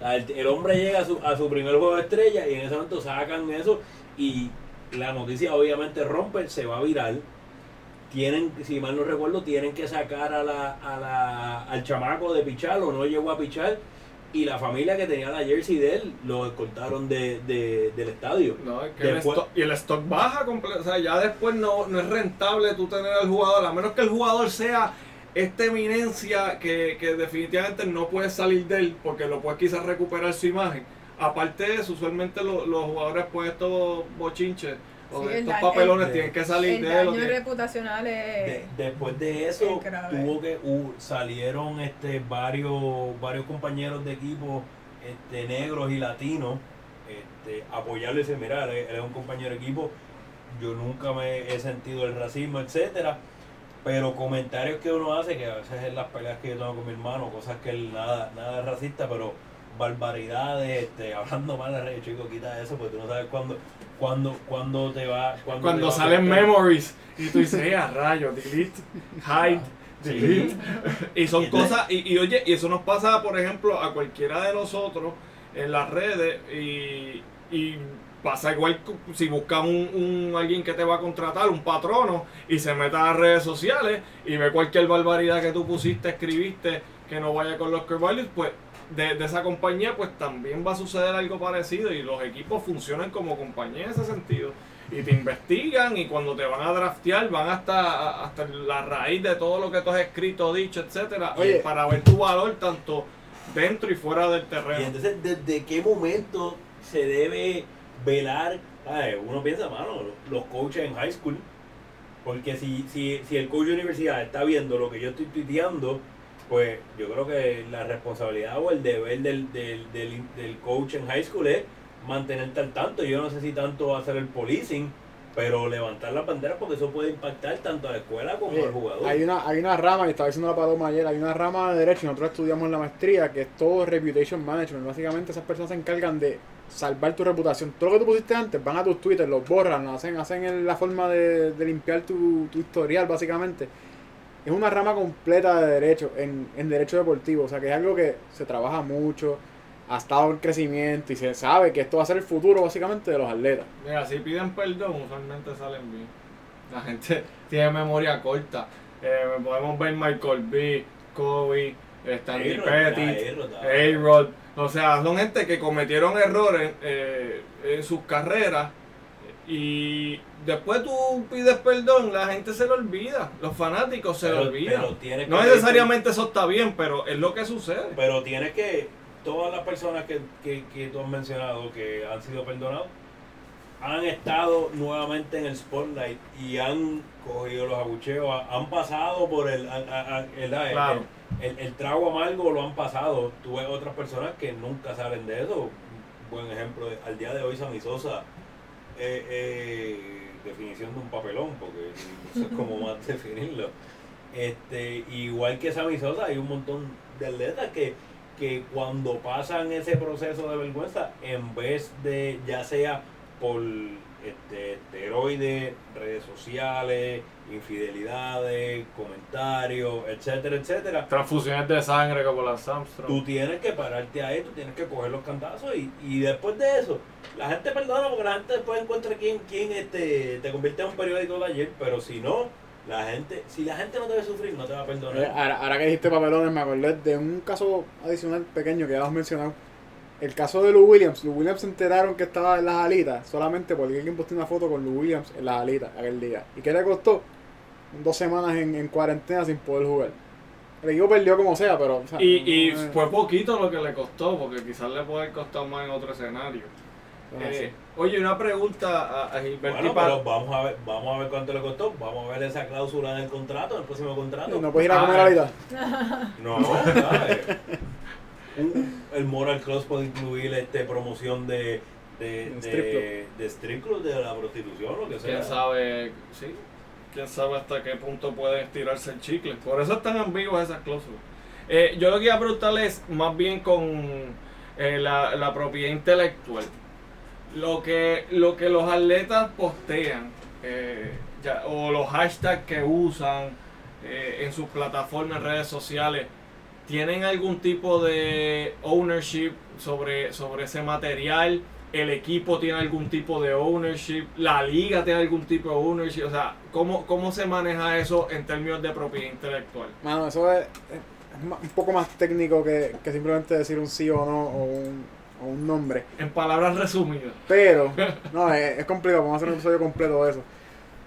El, hombre llega a su, a su primer juego de estrella y en ese momento sacan eso y la noticia obviamente rompe, se va viral tienen, si mal no recuerdo, tienen que sacar a la, a la, al chamaco de pichar o no llegó a pichar y la familia que tenía la jersey de él lo escoltaron de, de- del estadio. No, es que el Después- stock, y el stock baja, o sea, ya después no, no es rentable tú tener al jugador, a menos que el jugador sea esta eminencia que, que definitivamente no puede salir de él porque lo puede quizás recuperar su imagen. Aparte de eso, usualmente lo- los jugadores pues estos bochinches Sí, estos da- papelones el- tienen que salir El de daño tienen- reputacional es... De- después de eso tuvo que uh, salieron este varios varios compañeros de equipo este negros y latinos este apoyarlo y decir mira él, es- él es un compañero de equipo yo nunca me he sentido el racismo etcétera pero comentarios que uno hace que a veces en las peleas que yo tengo con mi hermano cosas que él nada nada es racista pero barbaridades este hablando mal de rey chico quita eso porque tú no sabes cuándo cuándo cuándo te va Cuando a salen memories. Y tú dices, "Eh, a rayo, delete, hide, delete. Y son cosas, y, y oye, y eso nos pasa, por ejemplo, a cualquiera de nosotros en las redes y, y pasa igual si buscas un, un alguien que te va a contratar, un patrono, y se mete a las redes sociales y ve cualquier barbaridad que tú pusiste, escribiste, que no vaya con los core values, pues de, de esa compañía, pues también va a suceder algo parecido y los equipos funcionan como compañía en ese sentido. Y te investigan y cuando te van a draftear van hasta, hasta la raíz de todo lo que tú has escrito, dicho, etcétera, Oye. y para ver tu valor tanto dentro y fuera del Y terreno. entonces, ¿desde qué momento se debe velar? Ay, uno piensa, mano, los coaches en high school. Porque si, si, si el coach de universidad está viendo lo que yo estoy tuiteando, pues yo creo que la responsabilidad o el deber del, del, del, del coach en high school es mantenerte al tanto. Yo no sé si tanto hacer el policing, pero levantar las banderas porque eso puede impactar tanto a la escuela como al jugador. hay una hay una rama, y estaba diciendo la paloma ayer, hay una rama de derecho y nosotros estudiamos en la maestría que es todo reputation management. Básicamente esas personas se encargan de salvar tu reputación. Todo lo que tú pusiste antes, van a tus Twitter, los borran, hacen, hacen la forma de, de limpiar tu, tu historial básicamente. Es una rama completa de derecho, en, en derecho deportivo. O sea que es algo que se trabaja mucho, ha estado en crecimiento y se sabe que esto va a ser el futuro básicamente de los atletas. Mira, si piden perdón, usualmente salen bien. La gente tiene memoria corta. Eh, podemos ver Michael B, Kobe, Stanley A-Rod, A-Rod. O sea, son gente que cometieron errores eh, en sus carreras y después tú pides perdón, la gente se lo olvida. Los fanáticos se lo Pero- olvidan. pero tienes No necesariamente eso está bien, pero es lo que sucede. Pero tienes que, todas las personas que, que, que tú has mencionado que han sido perdonados, han estado nuevamente en el spotlight y han cogido los abucheos, ha- han pasado por el, a- a- a- el, Claro. el- el trago amargo, lo han pasado. Tú ves otras personas que nunca salen de eso. Buen ejemplo, al día de hoy Sammy Sosa, eh, eh, definición de un papelón, porque no sé cómo más definirlo. Este, igual que Sammy Sosa, hay un montón de atletas que, que cuando pasan ese proceso de vergüenza, en vez de ya sea por este, esteroides, redes sociales, infidelidades, comentarios, etcétera, etcétera, Transfusiones de sangre como las Armstrong. tú tienes que pararte ahí, tú tienes que coger los cantazos y, y después de eso, la gente perdona porque la gente después encuentra quién, quién este, te convierte en un periódico de ayer, pero si no, la gente, si la gente no te ve sufrir, no te va a Eh, perdonar. Ahora, ahora que dijiste papelones, me acordé de un caso adicional pequeño que ya hemos mencionado. El caso de Lou Williams. Lou Williams se enteraron que estaba en las alitas solamente porque alguien postó una foto con Lou Williams en las alitas aquel día. ¿Y qué le costó? Dos semanas en, en cuarentena sin poder jugar. El equipo perdió como sea, pero. o sea, Y, y no fue poquito lo que le costó, porque quizás le puede costado más en otro escenario. no es Eh, oye, una pregunta a, a Gilberto Bueno, pero vamos a ver, vamos a ver cuánto le costó, vamos a ver esa cláusula en el contrato, en el próximo contrato. no puedes ir a Ah, comer eh. alita. No, ¿sabes? Un- el Moral Cross puede incluir este promoción de de, de, strip club. de strip club, de la prostitución, lo que sea. quién sabe, sí, quién sabe hasta qué punto puede estirarse el chicle. Por eso están ambiguas esas cláusulas. Eh, yo lo que iba a preguntarle es más bien con eh, la, la propiedad intelectual. Lo que, lo que los atletas postean eh, ya- o los hashtags que usan eh, en sus plataformas, redes sociales, ¿tienen algún tipo de ownership sobre, sobre ese material? ¿El equipo tiene algún tipo de ownership? ¿La liga tiene algún tipo de ownership? O sea, ¿cómo, cómo se maneja eso en términos de propiedad intelectual? Mano, eso es, un poco más técnico que, que simplemente decir un sí o no o un, o un nombre. En palabras resumidas. Pero, no, es, es complicado, vamos a hacer un episodio completo de eso.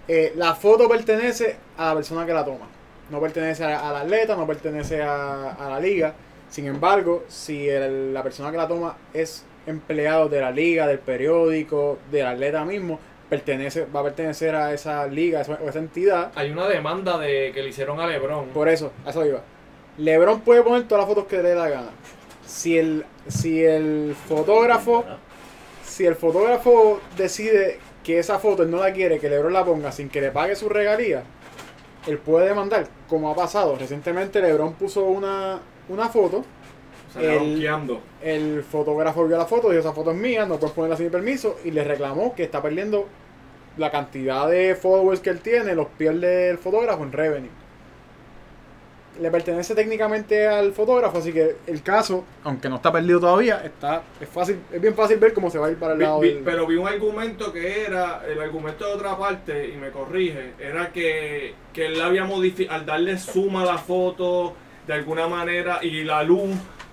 Eh, la foto pertenece a la persona que la toma. No pertenece a- al atleta, no pertenece a, a la liga. Sin embargo, si el- la persona que la toma es empleado de la liga, del periódico, del atleta mismo, pertenece, va a pertenecer a esa liga esa- o esa entidad. Hay una demanda de que le hicieron a LeBron. Por eso, a eso iba. LeBron puede poner todas las fotos que le dé la gana. Si el, si el fotógrafo, si el fotógrafo decide que esa foto él no la quiere, que LeBron la ponga sin que le pague su regalía, él puede demandar, como ha pasado. Recientemente LeBron puso una, una foto, el- el fotógrafo vio la foto, dijo esa foto es mía, no puedes ponerla sin mi permiso, y le reclamó que está perdiendo la cantidad de followers que él tiene, los pierde el fotógrafo en revenue. Le pertenece técnicamente al fotógrafo, así que el caso, aunque no está perdido todavía, está es fácil, es bien fácil ver cómo se va a ir para el Vi- lado vi- del- pero vi un argumento que era, el argumento de otra parte, y me corrige, era que, que él había modificado, al darle suma a la foto de alguna manera y la luz,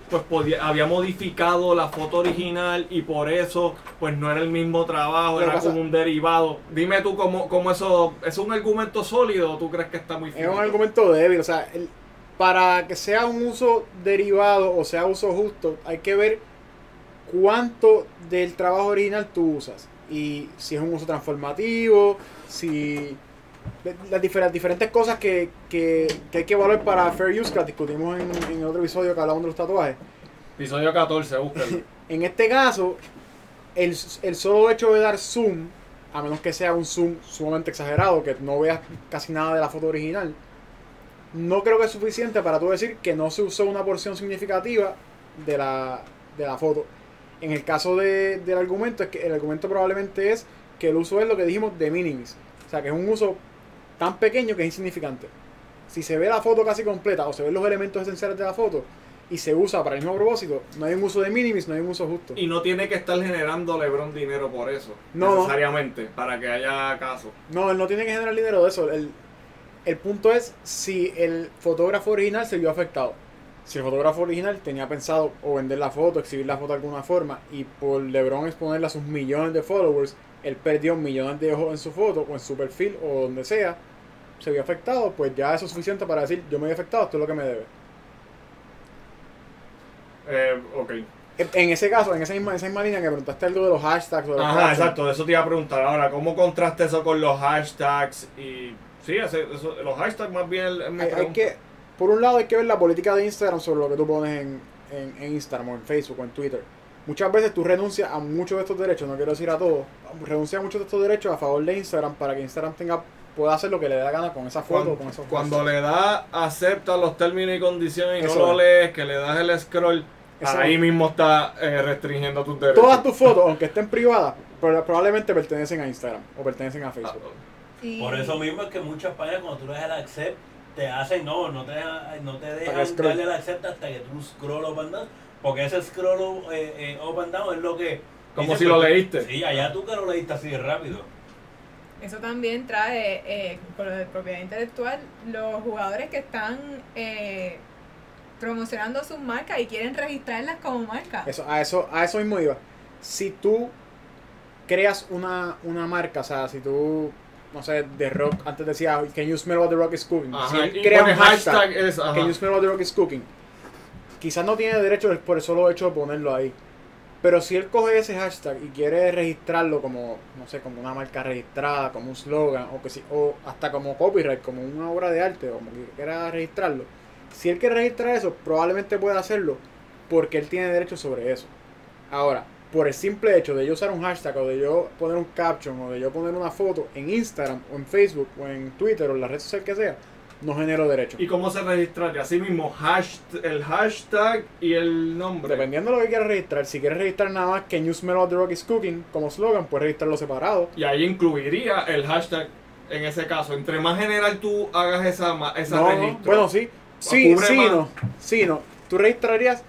pues podía, había modificado la foto original y por eso pues no era el mismo trabajo, Pero era pasa- como un derivado. Dime tú cómo, cómo eso, ¿es un argumento sólido o tú crees que está muy Es fino? un argumento débil, o sea, el- para que sea un uso derivado o sea uso justo, hay que ver cuánto del trabajo original tú usas. Y si es un uso transformativo, si... Las difer- diferentes cosas que, que, que hay que evaluar para Fair Use, que las discutimos en, en otro episodio que hablamos de los tatuajes. Episodio 14, búscalo. En este caso, el, el solo hecho de dar zoom, a menos que sea un zoom sumamente exagerado, que no veas casi nada de la foto original, no creo que es suficiente para tú decir que no se usó una porción significativa de la, de la foto. En el caso de- del argumento, es que el argumento probablemente es que el uso es lo que dijimos de minimis. O sea, que es un uso tan pequeño que es insignificante. Si se ve la foto casi completa o se ven los elementos esenciales de la foto y se usa para el mismo propósito, no hay un uso de minimis, no hay un uso justo. Y no tiene que estar generando LeBron dinero por eso, No. necesariamente, para que haya caso. No, él no tiene que generar dinero de eso. El, el punto es si el fotógrafo original se vio afectado. Si el fotógrafo original tenía pensado o vender la foto, exhibir la foto de alguna forma, y por LeBron exponerla a sus millones de followers, él perdió millones de ojos en su foto o en su perfil o donde sea, se vio afectado, pues ya eso es suficiente para decir, yo me he afectado, esto es lo que me debe. Eh, ok. En- ese caso, en esa misma, en esa misma línea que preguntaste algo de los hashtags o de los Ajá, captions, exacto, de eso te iba a preguntar ahora, ¿cómo contraste eso con los hashtags? Y sí, ese- eso- los hashtags más bien es mi hay, que, por un lado hay que ver la política de Instagram sobre lo que tú pones en, en, en Instagram o en Facebook o en Twitter. Muchas veces tú renuncias a muchos de estos derechos, no quiero decir a todos, renuncias a muchos de estos derechos a favor de Instagram para que Instagram tenga pueda hacer lo que le dé la gana con esa foto Cuando, o con esos cuando le das acepta los términos y condiciones y Eso no lo es. lees, que le das el scroll, Eso ahí es. mismo está eh, restringiendo tus derechos. Todas tus fotos, aunque estén privadas, pero probablemente pertenecen a Instagram o pertenecen a Ah, Por eso mismo es que muchas páginas cuando tú le das el accept te hacen no, no te, deja- no te dejan darle el accept hasta que tú scroll up and down, porque ese scroll eh, eh, up and down es lo que Como dice, si lo leíste. Sí, allá tú que lo leíste así de rápido. Eso también trae, eh, por lo de propiedad intelectual, los jugadores que están eh, promocionando sus marcas y quieren registrarlas como marca. Eso, a eso, a eso mismo iba. Si tú creas una, una marca, o sea, si tú, no sé, The Rock, antes decía, can you smell what The Rock is cooking? Ajá, si él crea un hashtag, hashtag es, can you smell what The Rock is cooking? Quizás no tiene derecho por el solo hecho de ponerlo ahí. Pero si él coge ese hashtag y quiere registrarlo como, no sé, como una marca registrada, como un slogan, o, que si, o hasta como copyright, como una obra de arte, o como que quiera registrarlo, si él quiere registrar eso, probablemente pueda hacerlo porque él tiene derecho sobre eso. Ahora, por el simple hecho de yo usar un hashtag, o de yo poner un caption, o de yo poner una foto en Instagram, o en Facebook, o en Twitter, o en la red social que sea, no genero derecho. ¿Y cómo se registraría? Así mismo, el hashtag y el nombre. Dependiendo de lo que quieras registrar, si quieres registrar nada más que New Smell of the Rock is Cooking como slogan, puedes registrarlo separado. Y ahí incluiría el hashtag en ese caso. Entre más general tú hagas esa, esa No, registro. bueno, sí. Sí, Cubre sí, más. no. Sí, no. Tú registrarías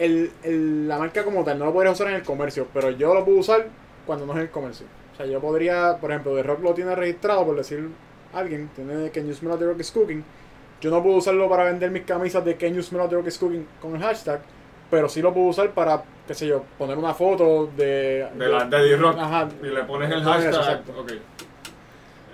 el, el- la marca como tal, no lo podrías usar en el comercio, pero yo lo puedo usar cuando no es en el comercio. O sea, yo podría, por ejemplo, The Rock lo tiene registrado, por decir alguien, tiene Can You Smell The Rock is Cooking. Yo no puedo usarlo para vender mis camisas de Can You Smell The Rock is Cooking con el hashtag, pero sí lo puedo usar para, qué sé yo, poner una foto de... De la de D-Rock. Ajá. Y le pones el hashtag. exacto. ok.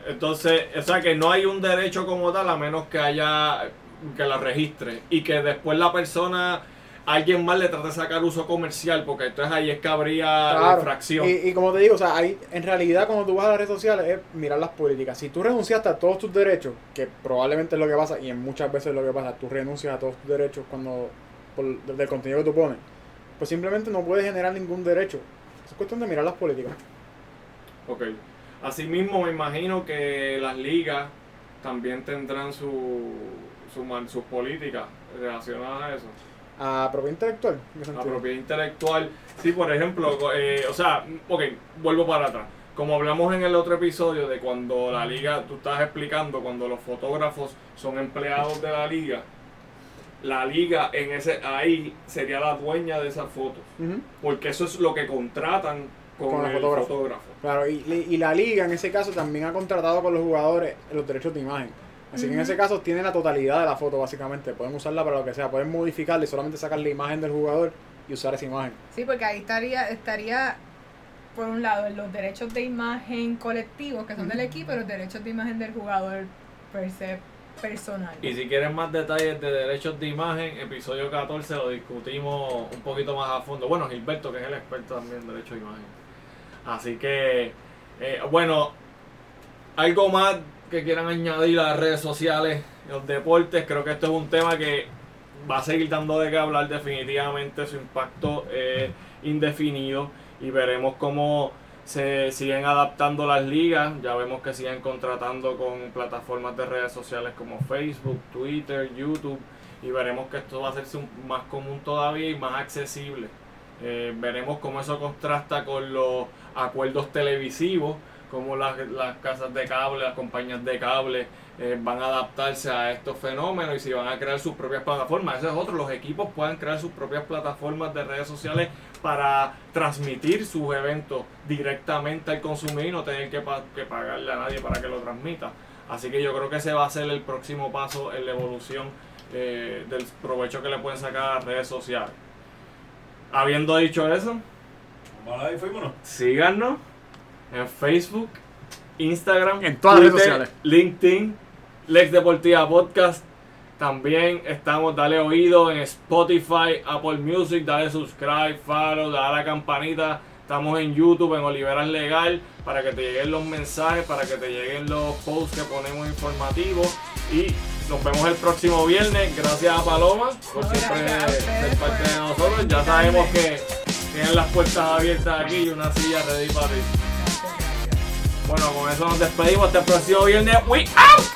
Entonces, o sea que no hay un derecho como tal a menos que haya que la registre y que después la persona alguien más le trate de sacar uso comercial porque entonces ahí es que habría la infracción. Y, y como te digo, o sea, hay, en realidad cuando tú vas a las redes sociales es mirar las políticas. Si tú renunciaste a todos tus derechos, que probablemente es lo que pasa, y en muchas veces es lo que pasa, tú renuncias a todos tus derechos cuando por, del contenido que tú pones, pues simplemente no puedes generar ningún derecho. Es cuestión de mirar las políticas. Ok. Asimismo, me imagino que las ligas también tendrán su, su sus políticas relacionadas a eso. A propiedad intelectual. ¿en qué La sentido? propiedad intelectual. Sí, por ejemplo, eh, o sea, ok, vuelvo para atrás. Como hablamos en el otro episodio de cuando la liga, tú estás explicando, cuando los fotógrafos son empleados de la liga, la liga en ese ahí sería la dueña de esas fotos. Porque eso es lo que contratan con, Con el fotógrafo. fotógrafo. Claro, y, y la liga en ese caso también ha contratado con los jugadores los derechos de imagen. Así que en ese caso tienen la totalidad de la foto básicamente. Pueden usarla para lo que sea. Pueden modificarla y solamente sacar la imagen del jugador y usar esa imagen. Sí, porque ahí estaría, estaría por un lado los derechos de imagen colectivos que son del equipo y los derechos de imagen del jugador per se personal. Y si quieren más detalles de derechos de imagen, episodio 14 lo discutimos un poquito más a fondo. Bueno, Gilberto, que es el experto también en derechos de imagen. Así que, eh, bueno, algo más que quieran añadir a las redes sociales, los deportes, creo que esto es un tema que va a seguir dando de qué hablar definitivamente, su impacto es indefinido y veremos cómo se siguen adaptando las ligas, ya vemos que siguen contratando con plataformas de redes sociales como Facebook, Twitter, YouTube y veremos que esto va a hacerse más común todavía y más accesible. Eh, veremos cómo eso contrasta con los acuerdos televisivos, cómo las, las casas de cable, las compañías de cable eh, van a adaptarse a estos fenómenos y si van a crear sus propias plataformas. Ese es otro, los equipos pueden crear sus propias plataformas de redes sociales para transmitir sus eventos directamente al consumidor y no tener que, pa- que pagarle a nadie para que lo transmita. Así que yo creo que ese va a ser el próximo paso en la evolución eh, del provecho que le pueden sacar a las redes sociales. Habiendo dicho eso, y fuímonos. síganos en Facebook, Instagram, En todas las redes sociales. LinkedIn, Lex Deportiva Podcast. También estamos, dale oído en Spotify, Apple Music, dale subscribe, follow, dale a la campanita. Estamos en YouTube, en Oliveras Legal, para que te lleguen los mensajes, para que te lleguen los posts que ponemos informativos. Y nos vemos el próximo viernes. Gracias a Paloma por siempre ser parte de nosotros. Ya sabemos que tienen las puertas abiertas aquí y una silla ready para ti. Bueno, con eso nos despedimos. Hasta el próximo viernes. We out!